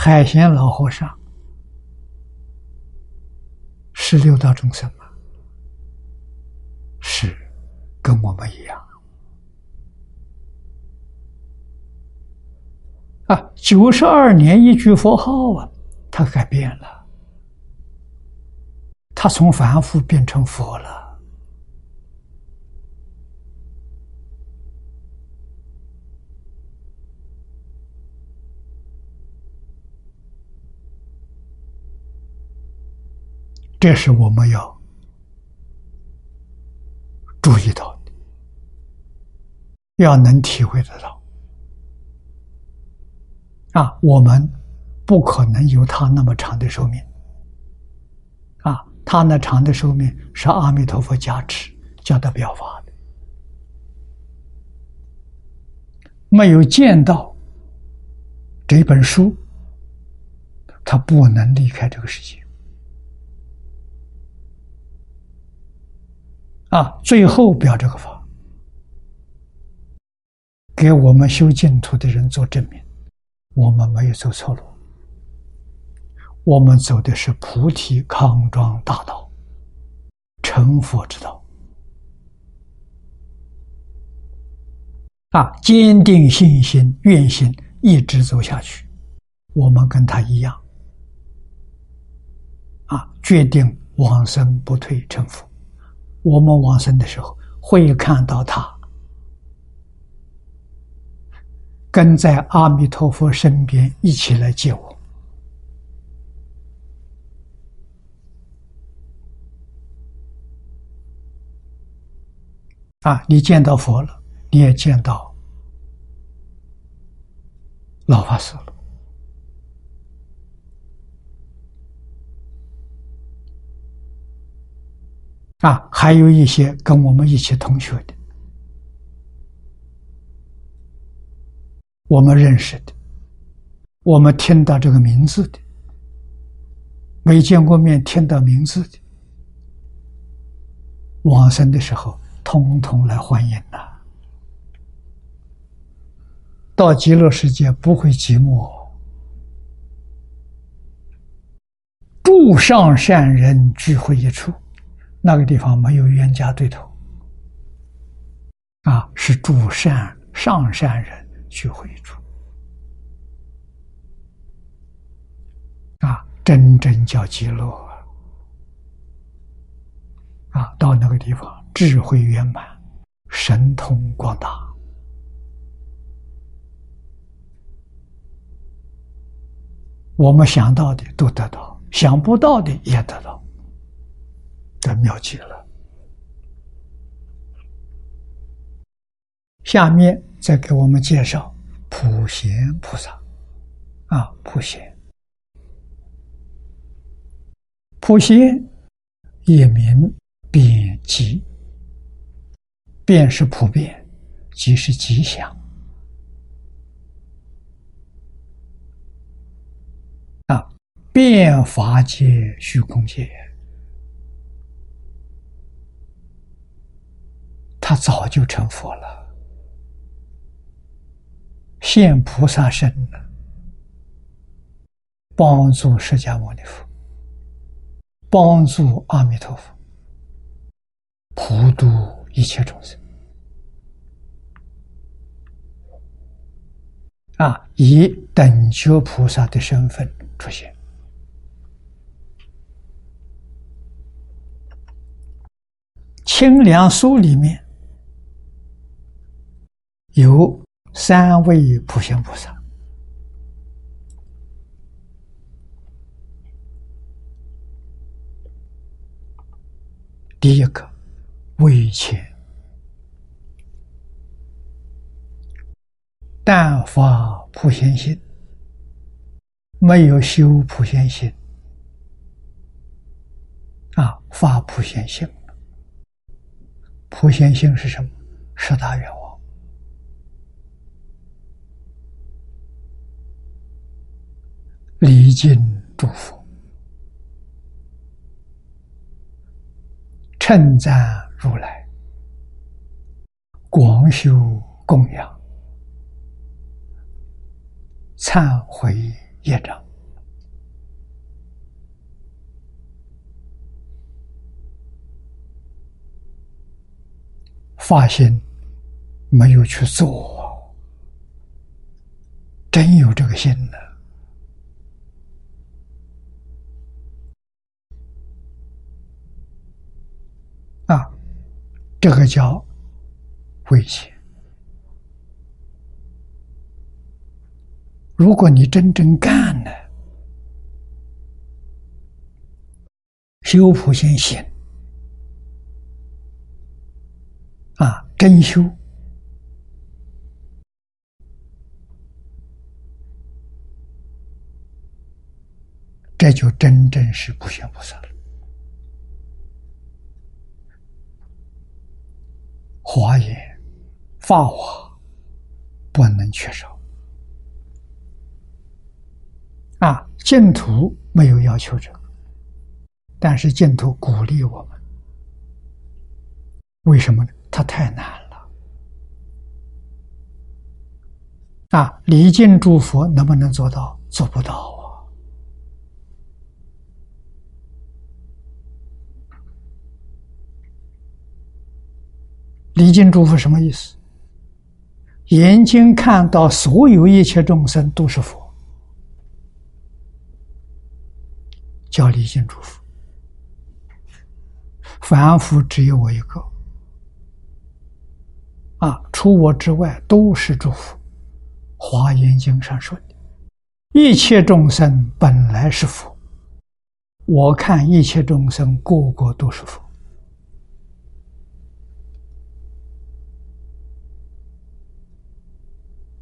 海贤老和尚是六道众生吗？是，跟我们一样。啊，九十二年一句佛号啊，他改变了，他从凡夫变成佛了。这是我们要注意到的，要能体会得到。啊，我们不可能有他那么长的寿命。啊，他那长的寿命是阿弥陀佛加持叫他表法的，没有见到这本书，他不能离开这个世界。啊，最后表这个法，给我们修净土的人做证明，我们没有走错路，我们走的是菩提康庄大道，成佛之道。啊，坚定信心、愿心，一直走下去，我们跟他一样。啊，决定往生不退成佛。我们往生的时候，会看到他跟在阿弥陀佛身边一起来接我。啊，你见到佛了，你也见到老法师了。啊，还有一些跟我们一起同学的，我们认识的，我们听到这个名字的，没见过面听到名字的，往生的时候通通来欢迎呐！到极乐世界不会寂寞，诸上善人聚会一处。那个地方没有冤家对头，啊，是诸善上善人去会处，啊，真正叫极乐啊！到那个地方，智慧圆满，神通广大，我们想到的都得到，想不到的也得到。的妙极了。下面再给我们介绍普贤菩萨，啊，普贤，普贤也名遍吉，遍是普遍，吉是吉祥，啊，遍法界虚空界。他早就成佛了，现菩萨身了，帮助释迦牟尼佛，帮助阿弥陀佛，普度一切众生。啊，以等觉菩萨的身份出现，《清凉书》里面。有三位普贤菩萨，第一个为前，但发普贤心，没有修普贤心，啊，发普贤心。普贤心是什么？十大愿望。礼敬诸佛，称赞如来，广修供养，忏悔业障。发心没有去做，真有这个心呢？这个叫危险。如果你真正干了，修普贤行。啊，真修，这就真正是不贤菩萨了。华严、法华不能缺少。啊，净土没有要求者，但是净土鼓励我们，为什么呢？它太难了啊！礼敬诸佛能不能做到？做不到啊！礼敬诸佛什么意思？眼睛看到所有一切众生都是佛，叫礼敬诸佛。凡夫只有我一个。啊，除我之外都是祝福。华严经上说的，一切众生本来是佛。我看一切众生个个都是佛。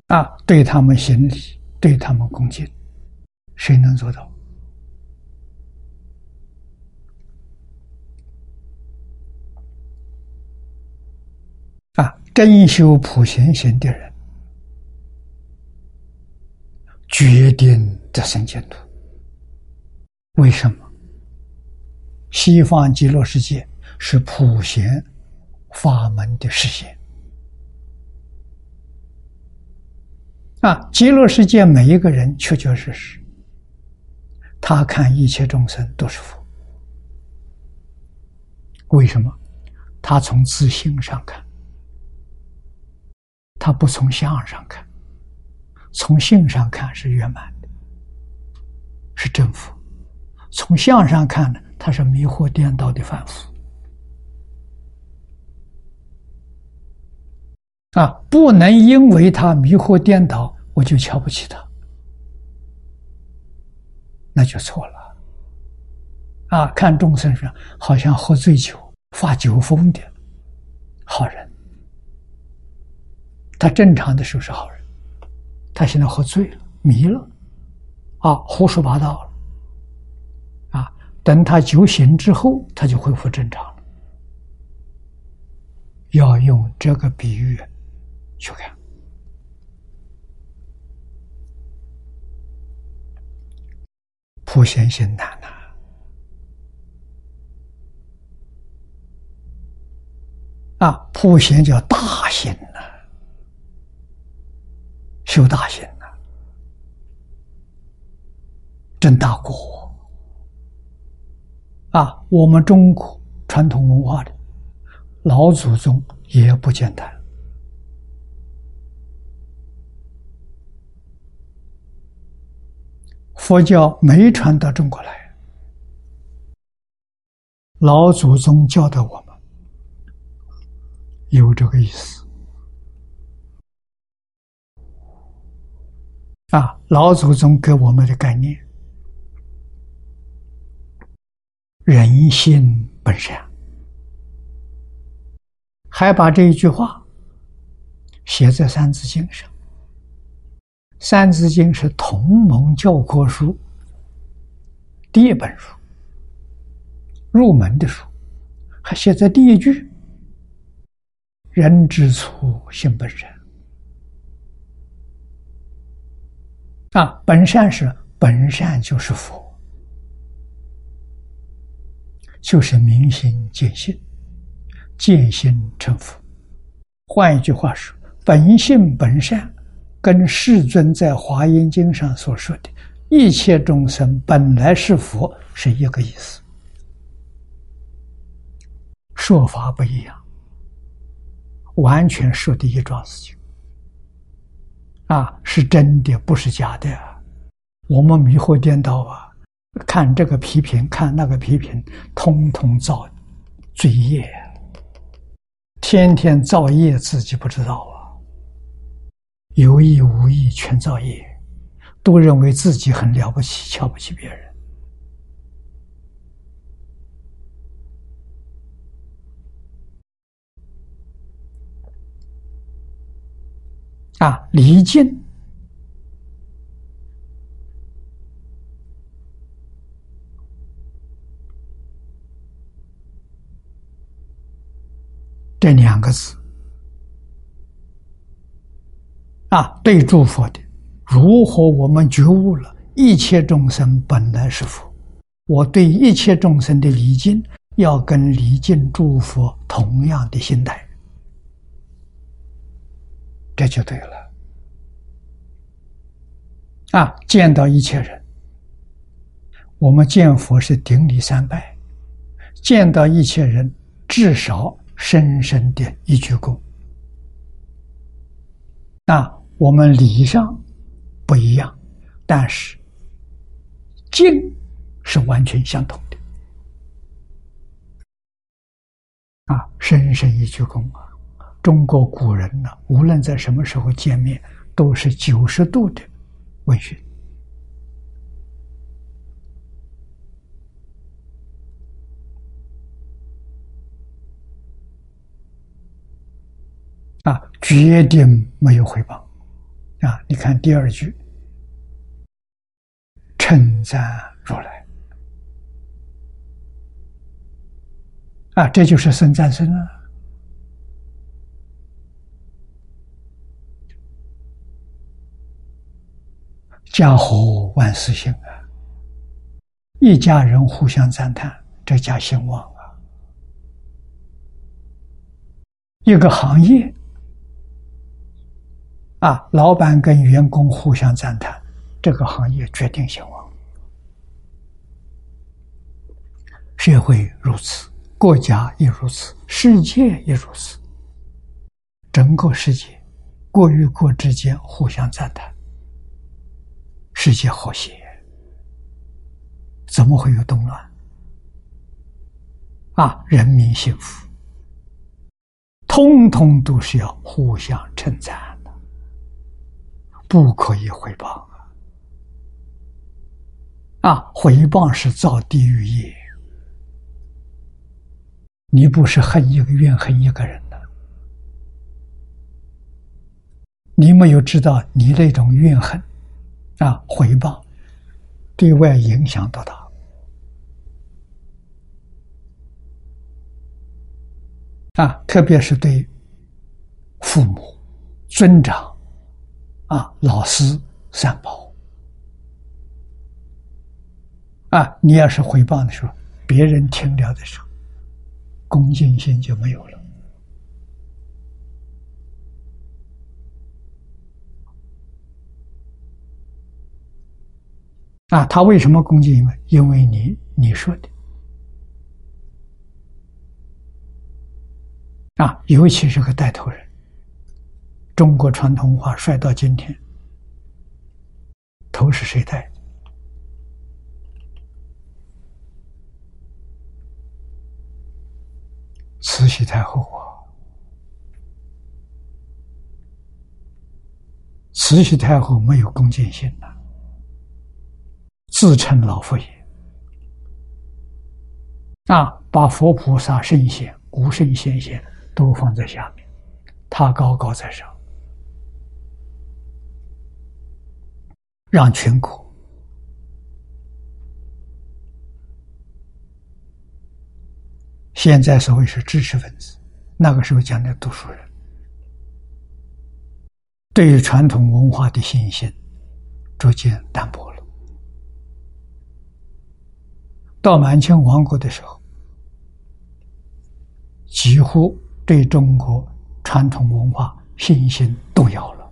啊，对他们行礼，对他们恭敬，谁能做到？啊真修普贤行的人，决定得生净土。为什么？西方极乐世界是普贤法门的实现啊！极乐世界每一个人确确实实，他看一切众生都是佛。为什么？他从自性上看。他不从相上看，从性上看是圆满的，是正佛；从相上看呢，他是迷惑颠倒的凡夫。啊，不能因为他迷惑颠倒，我就瞧不起他，那就错了。啊，看众生上好像喝醉酒发酒疯的好人。他正常的时候是好人，他现在喝醉了、迷了，啊，胡说八道了，啊，等他酒醒之后，他就恢复正常了。要用这个比喻去看，普贤行难呐，啊，普贤叫大行呐。修大行啊，真大果啊！我们中国传统文化的老祖宗也不简单。佛教没传到中国来，老祖宗教导我们有这个意思。啊，老祖宗给我们的概念：人心本善，还把这一句话写在《三字经》上。《三字经》是同盟教科书第一本书，入门的书，还写在第一句：“人之初，性本善。”啊，本善是本善就是佛，就是明心见性，见性成佛。换一句话说，本性本善，跟世尊在华严经上所说的“一切众生本来是佛”是一个意思，说法不一样，完全说的一桩事情。啊，是真的，不是假的。我们迷惑颠倒啊，看这个批评，看那个批评，通通造罪业，天天造业，自己不知道啊。有意无意全造业，都认为自己很了不起，瞧不起别人。啊，离境。这两个字啊，对诸佛的，如何我们觉悟了？一切众生本来是佛，我对一切众生的礼敬，要跟礼敬诸佛同样的心态，这就对了。啊，见到一切人，我们见佛是顶礼三拜，见到一切人，至少。深深的一鞠躬，那我们礼上不一样，但是敬是完全相同的。啊，深深一鞠躬啊！中国古人呢，无论在什么时候见面，都是九十度的问讯。啊，决定没有回报。啊，你看第二句，称赞如来。啊，这就是僧赞僧啊。家和万事兴啊，一家人互相赞叹，这家兴旺啊。一个行业。啊，老板跟员工互相赞叹，这个行业决定兴旺。社会如此，国家也如此，世界也如此。整个世界，国与国之间互相赞叹，世界和谐，怎么会有动乱？啊，人民幸福，通通都是要互相称赞。不可以回报啊！啊，回报是造地狱业。你不是恨一个怨恨一个人的，你没有知道你那种怨恨啊，回报对外影响多大啊！特别是对父母、尊长。啊，老师三宝啊！你要是回报的时候，别人听了的时候，恭敬心就没有了。啊，他为什么恭敬？因为因为你你说的啊，尤其是个带头人。中国传统文化衰到今天，头是谁戴？慈禧太后啊！慈禧太后没有恭敬心呐，自称老佛爷啊，把佛菩萨、圣贤、古圣先贤都放在下面，他高高在上。让全国现在所谓是知识分子，那个时候讲的读书人，对于传统文化的信心逐渐淡薄了。到满清亡国的时候，几乎对中国传统文化信心动摇了。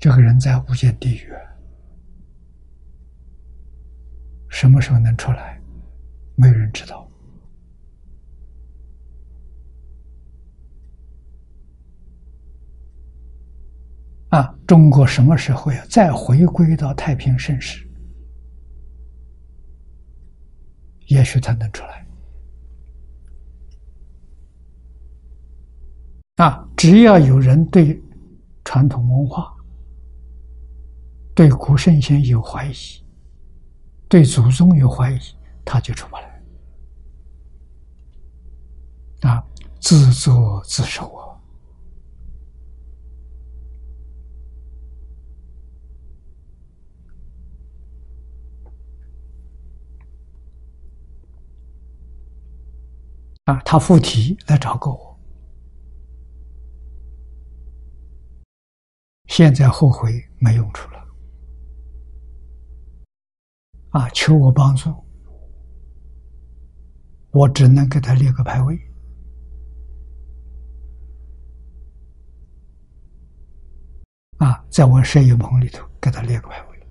这个人在无间地狱，什么时候能出来？没有人知道。啊，中国什么时候要再回归到太平盛世？也许他能出来。啊，只要有人对传统文化、对古圣先有怀疑、对祖宗有怀疑，他就出不来。啊，自作自受啊！啊，他附体来找过我，现在后悔没用处了。啊，求我帮助，我只能给他列个牌位。啊，在我摄影棚里头给他列个牌位，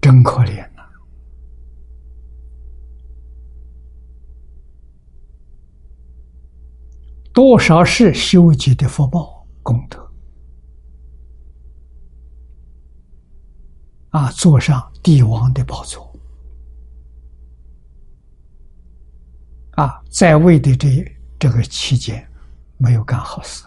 真可怜呐。多少是修集的福报功德啊！坐上帝王的宝座啊，在位的这这个期间，没有干好事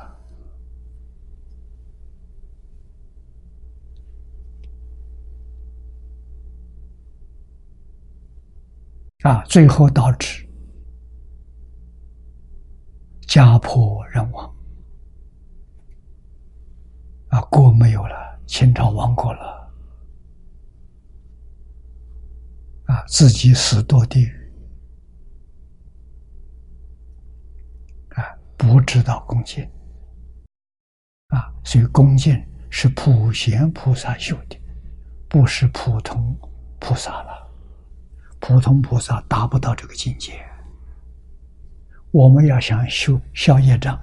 啊，最后导致。家破人亡，啊，国没有了，秦朝亡国了，啊，自己死堕地狱，啊，不知道恭敬，啊，所以恭敬是普贤菩萨修的，不是普通菩萨了，普通菩萨达不到这个境界。我们要想修消业障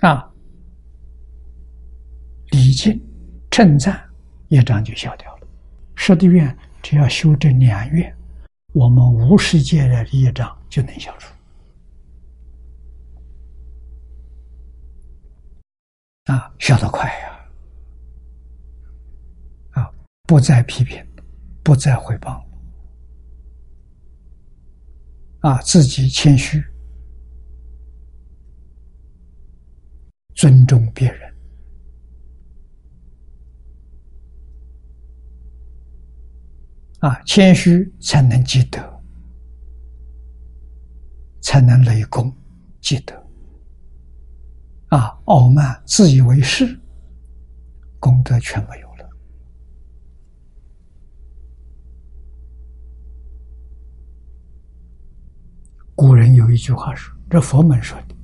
啊，礼敬、称赞，业障就消掉。十地愿只要修这两愿，我们无世界的业障就能消除啊，消得快呀！啊，不再批评，不再回报。啊，自己谦虚，尊重别人，啊，谦虚才能积德，才能累功积德。啊，傲慢自以为是，功德全没有了。古人有一句话说：“这佛门说的，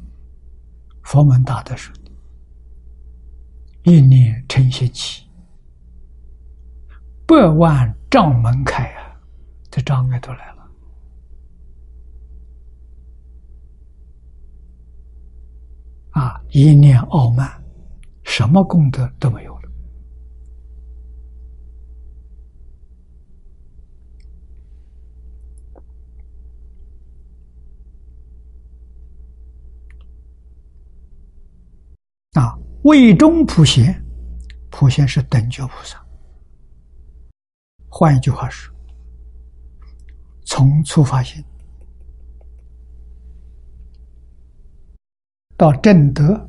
佛门大德说的，一念成心起，百万障门开啊，这障碍都来了。啊，一念傲慢，什么功德都没有了。”啊，位中普贤，普贤是等觉菩萨。换一句话说，从初发心到正德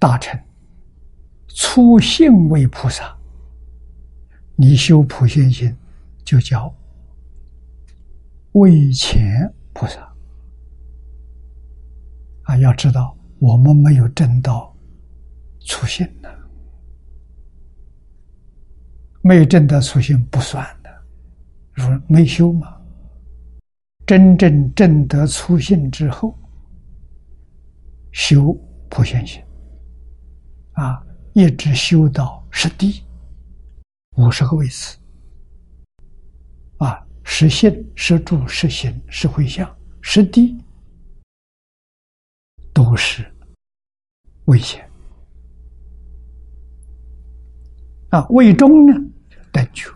大成，初信为菩萨，你修普贤心，就叫位前菩萨。啊，要知道。我们没有正道初心的，没有正道初心不算的，说没修嘛。真正正得初心之后，修普贤行，啊，一直修到十地，五十个位次，啊，十信、十住、十行、十回向、十地，都是危险。啊，位中呢，等觉。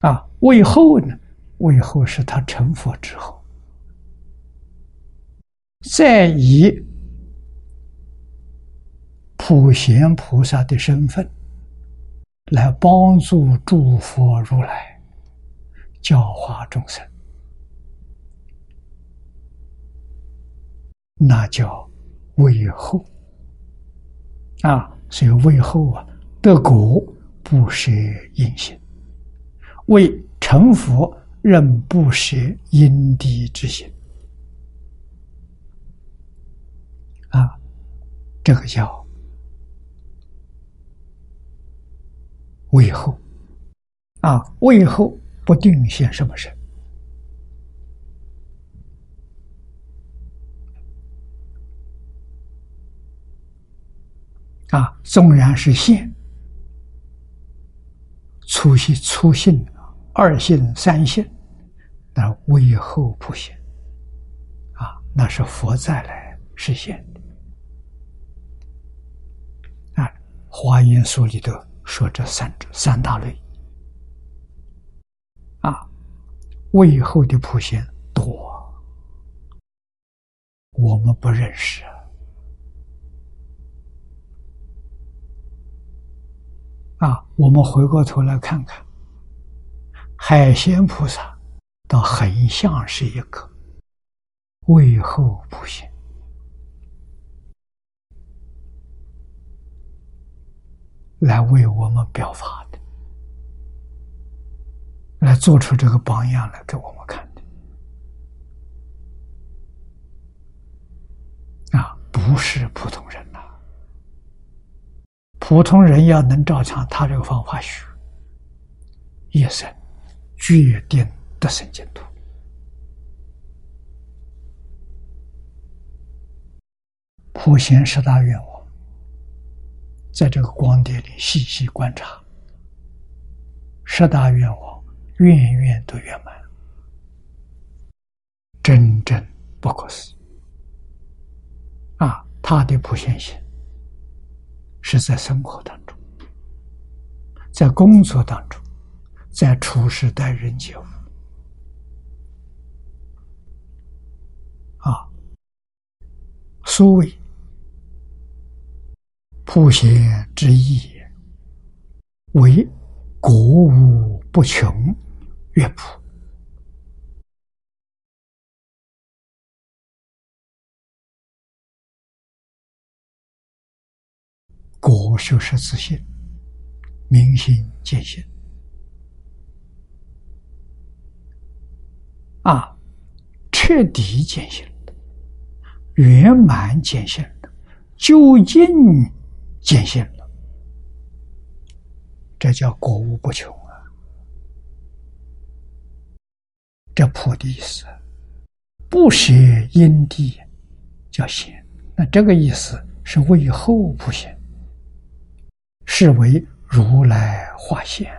啊，位后呢？位后是他成佛之后，再以普贤菩萨的身份来帮助诸佛如来教化众生，那叫位后。啊，所以位后啊，得果不舍因心。为成佛，仍不舍因地之心啊！这个叫为后啊，为后不定现什么身啊，纵然是现粗细粗性。二性、三性，那为后普现，啊，那是佛再来实现的。啊，《华严书》里头说这三三大类，啊，为后的普现多，我们不认识啊，我们回过头来看看。海鲜菩萨倒很像是一个为后普贤，来为我们表法的，来做出这个榜样来给我们看的啊，不是普通人！普通人要能照常他这个方法学，一生。决定得生净土。普贤十大愿望，在这个光碟里细细观察，十大愿望，愿愿都圆满，真正不可思议。啊，他的普贤行是在生活当中，在工作当中。在处事待人接物啊，所谓普贤之意，为国无不穷，乐普国就是自信，明心见性。啊，彻底见性，圆满见性，究竟见性了，这叫果无不穷啊！这破的意思，不舍因地叫显，那这个意思是为后不显，是为如来化现。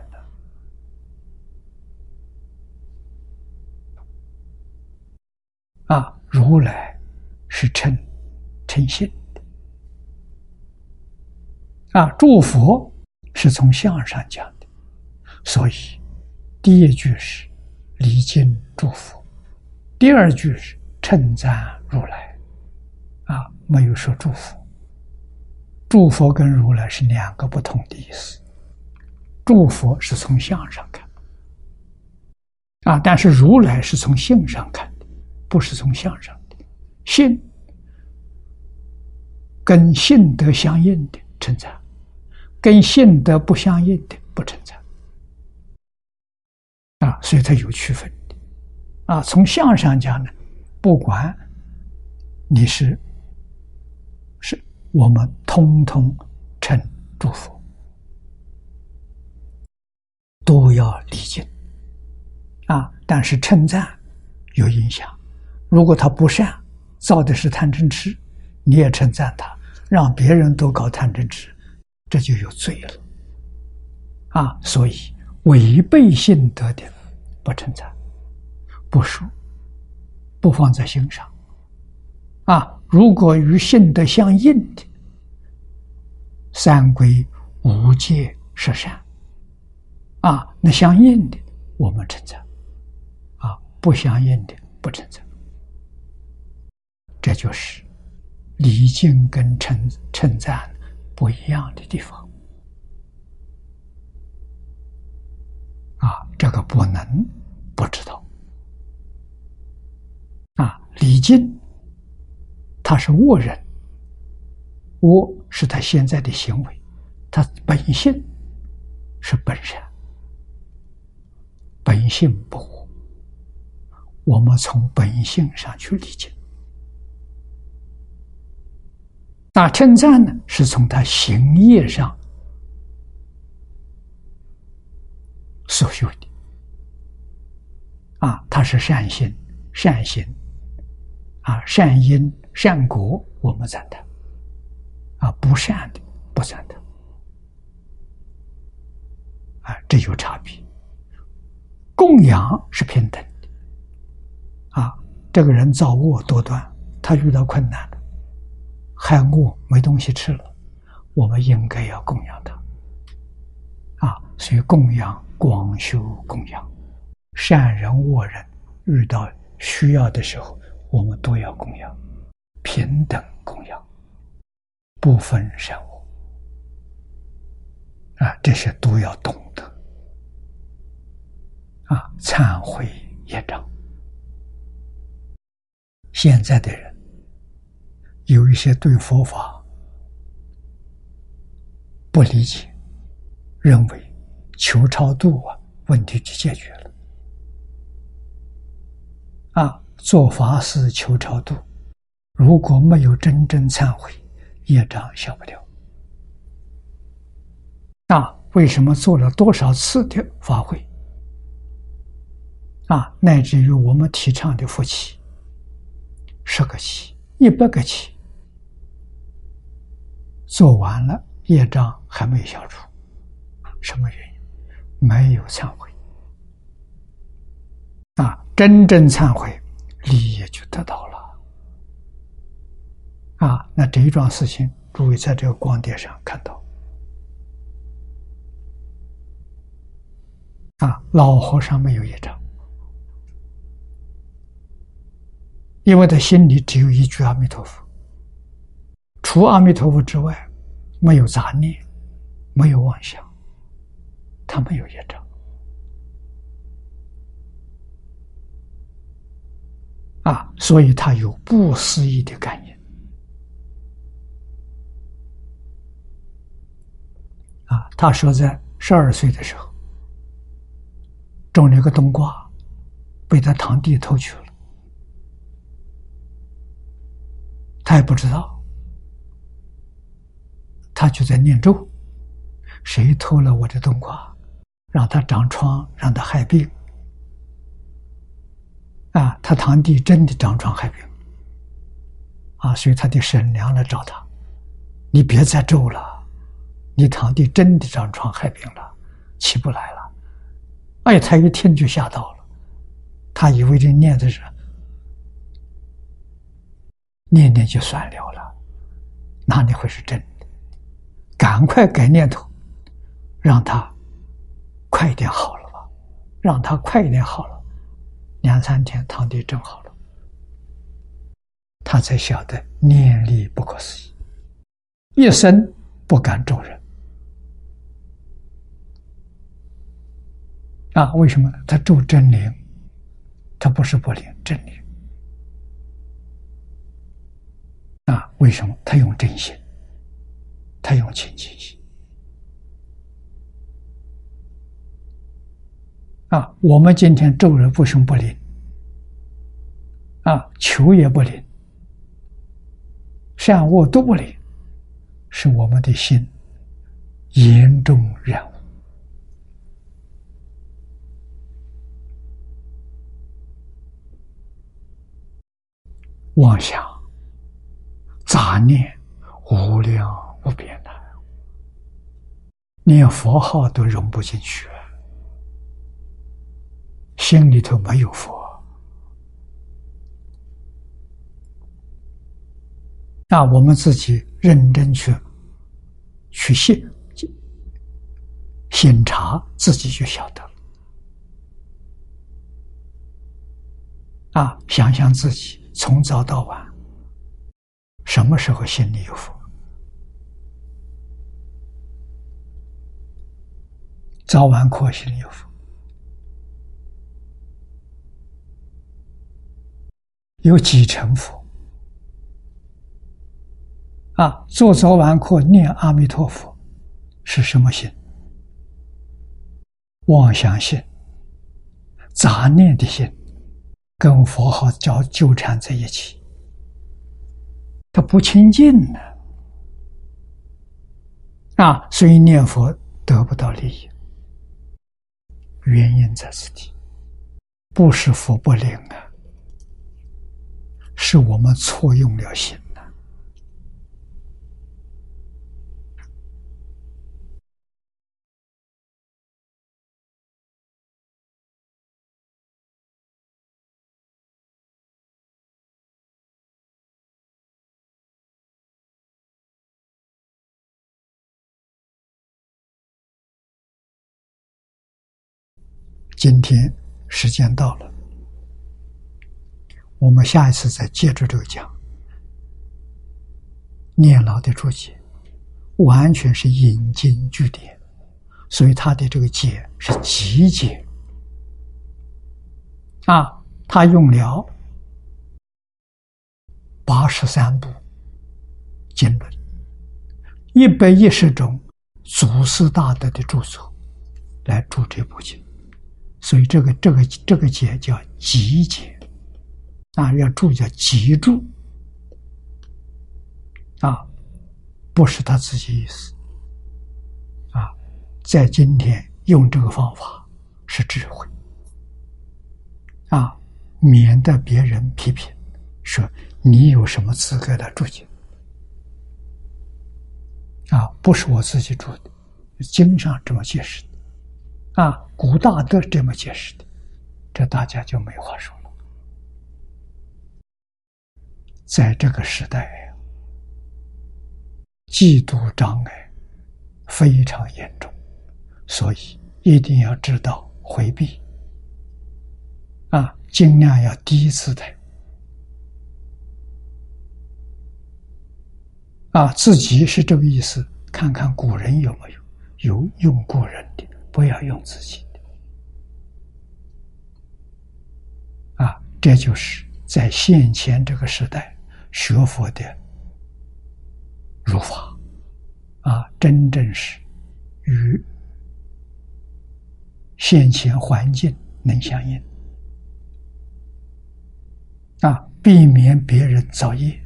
啊，如来是称称性的啊，诸佛是从相上讲的，所以第一句是礼敬诸佛，第二句是称赞如来，啊，没有说祝福。祝佛跟如来是两个不同的意思，祝佛是从相上看，啊，但是如来是从性上看的。不是从相上的，性跟性德相应的存在，跟性德不相应的不存在，啊，所以它有区分的，啊，从相上讲呢，不管你是我们通通称祝福，都要礼敬，啊，但是称赞有影响。如果他不善，造的是贪嗔痴，你也称赞他，让别人都搞贪嗔痴，这就有罪了。啊，所以违背性德的不称赞、不说、不放在心上。啊，如果与性德相应的，三归无戒十善。啊，那相应的我们称赞，啊，不相应的不称赞。这就是礼敬跟称称赞不一样的地方。啊，这个不能不知道。啊，礼敬，他是恶人，恶是他现在的行为，他本性是本善，本性不恶。我们从本性上去理解。那称赞呢？是从他行业上所修的啊，他是善心、善行啊，善因、善果，我们赞叹啊，不善的不赞叹啊，这有差别。供养是平等的啊，这个人造恶多端，他遇到困难了。害饿没东西吃了，我们应该要供养他，啊，所以供养广修供养，善人恶人遇到需要的时候，我们都要供养，平等供养，不分善恶，啊，这些都要懂得，啊，忏悔业障，现在的人。有一些对佛法不理解，认为求超度啊，问题就解决了。啊，做法事求超度，如果没有真正忏悔，业障消不掉。那为什么做了多少次的法会？啊，乃至于我们提倡的夫妻，十个七、一百个七。做完了，业障还没消除，什么原因？没有忏悔啊！真正忏悔，利益就得到了啊！那这一桩事情，诸位在这个光碟上看到啊，老和尚没有业障，因为他心里只有一句阿弥陀佛。除阿弥陀佛之外，没有杂念，没有妄想，他没有业障啊，所以他有不思议的感应他说，在十二岁的时候，种了一个冬瓜，被他堂弟偷去了，他也不知道。他就在念咒：“谁偷了我的冬瓜，让他长疮，让他害病。”啊，他堂弟真的长疮害病，啊，所以他的婶娘来找他：“你别再咒了，你堂弟真的长疮害病了，起不来了。”哎，他一听就吓到了，他以为这念的是念念就算了了，哪里会是真的？赶快改念头，让他快一点好了吧，让他快一点好了，两三天堂弟正好了，他才晓得念力不可思议，一生不敢咒人啊？为什么？他咒真灵，他不是不灵，真灵啊？为什么？他用真心。他用清净心啊！我们今天咒人不凶不灵啊，求也不灵，善恶都不灵，是我们的心严重染妄想、杂念无量无边的，连佛号都融不进去，心里头没有佛那我们自己认真去去信。检查自己就晓得了。啊，想想自己从早到晚，什么时候心里有佛？早晚课心里有佛，有几成佛？啊，做早晚课念阿弥陀佛是什么心？妄想心、杂念的心，跟佛号交纠缠在一起，他不清净呢。啊，所以念佛得不到利益，原因在此地，不是佛不灵啊，是我们错用了心。今天时间到了，我们下一次再接着这个讲。念老的注解完全是引经据典，所以他的这个解是极简啊，他用了八十三部经论，一百一十种祖师大德的著作来注这部经。所以这个这个这个解叫极解，啊，要注叫极注，啊，不是他自己意思，啊，在今天用这个方法是智慧，啊，免得别人批评说你有什么资格来注解，啊，不是我自己注的，经上这么解释的。啊，古大德这么解释的，这大家就没话说了。在这个时代，嫉妒障碍非常严重，所以一定要知道回避。啊，尽量要低姿态。啊，自己是这个意思，看看古人有没有有用古人的。不要用自己的啊！这就是在现前这个时代学佛的如法啊，真正是与现前环境能相应啊，避免别人造业，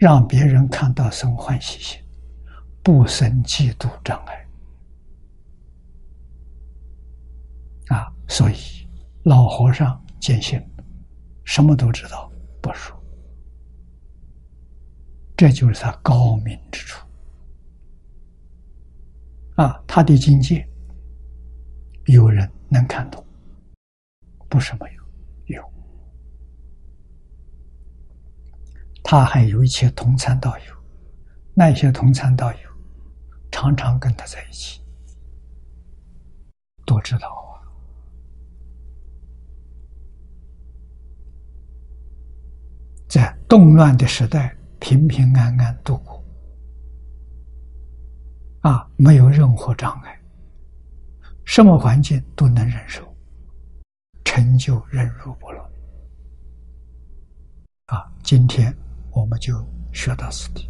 让别人看到生欢喜心，不生嫉妒障碍。啊，所以老和尚坚信，什么都知道不说，这就是他高明之处。啊，他的境界，有人能看懂，不是没有，有。他还有一些同参道友，那些同参道友常常跟他在一起，都知道。在动乱的时代，平平安安度过，啊，没有任何障碍，什么环境都能忍受，成就忍辱不乱。啊，今天我们就学到此地。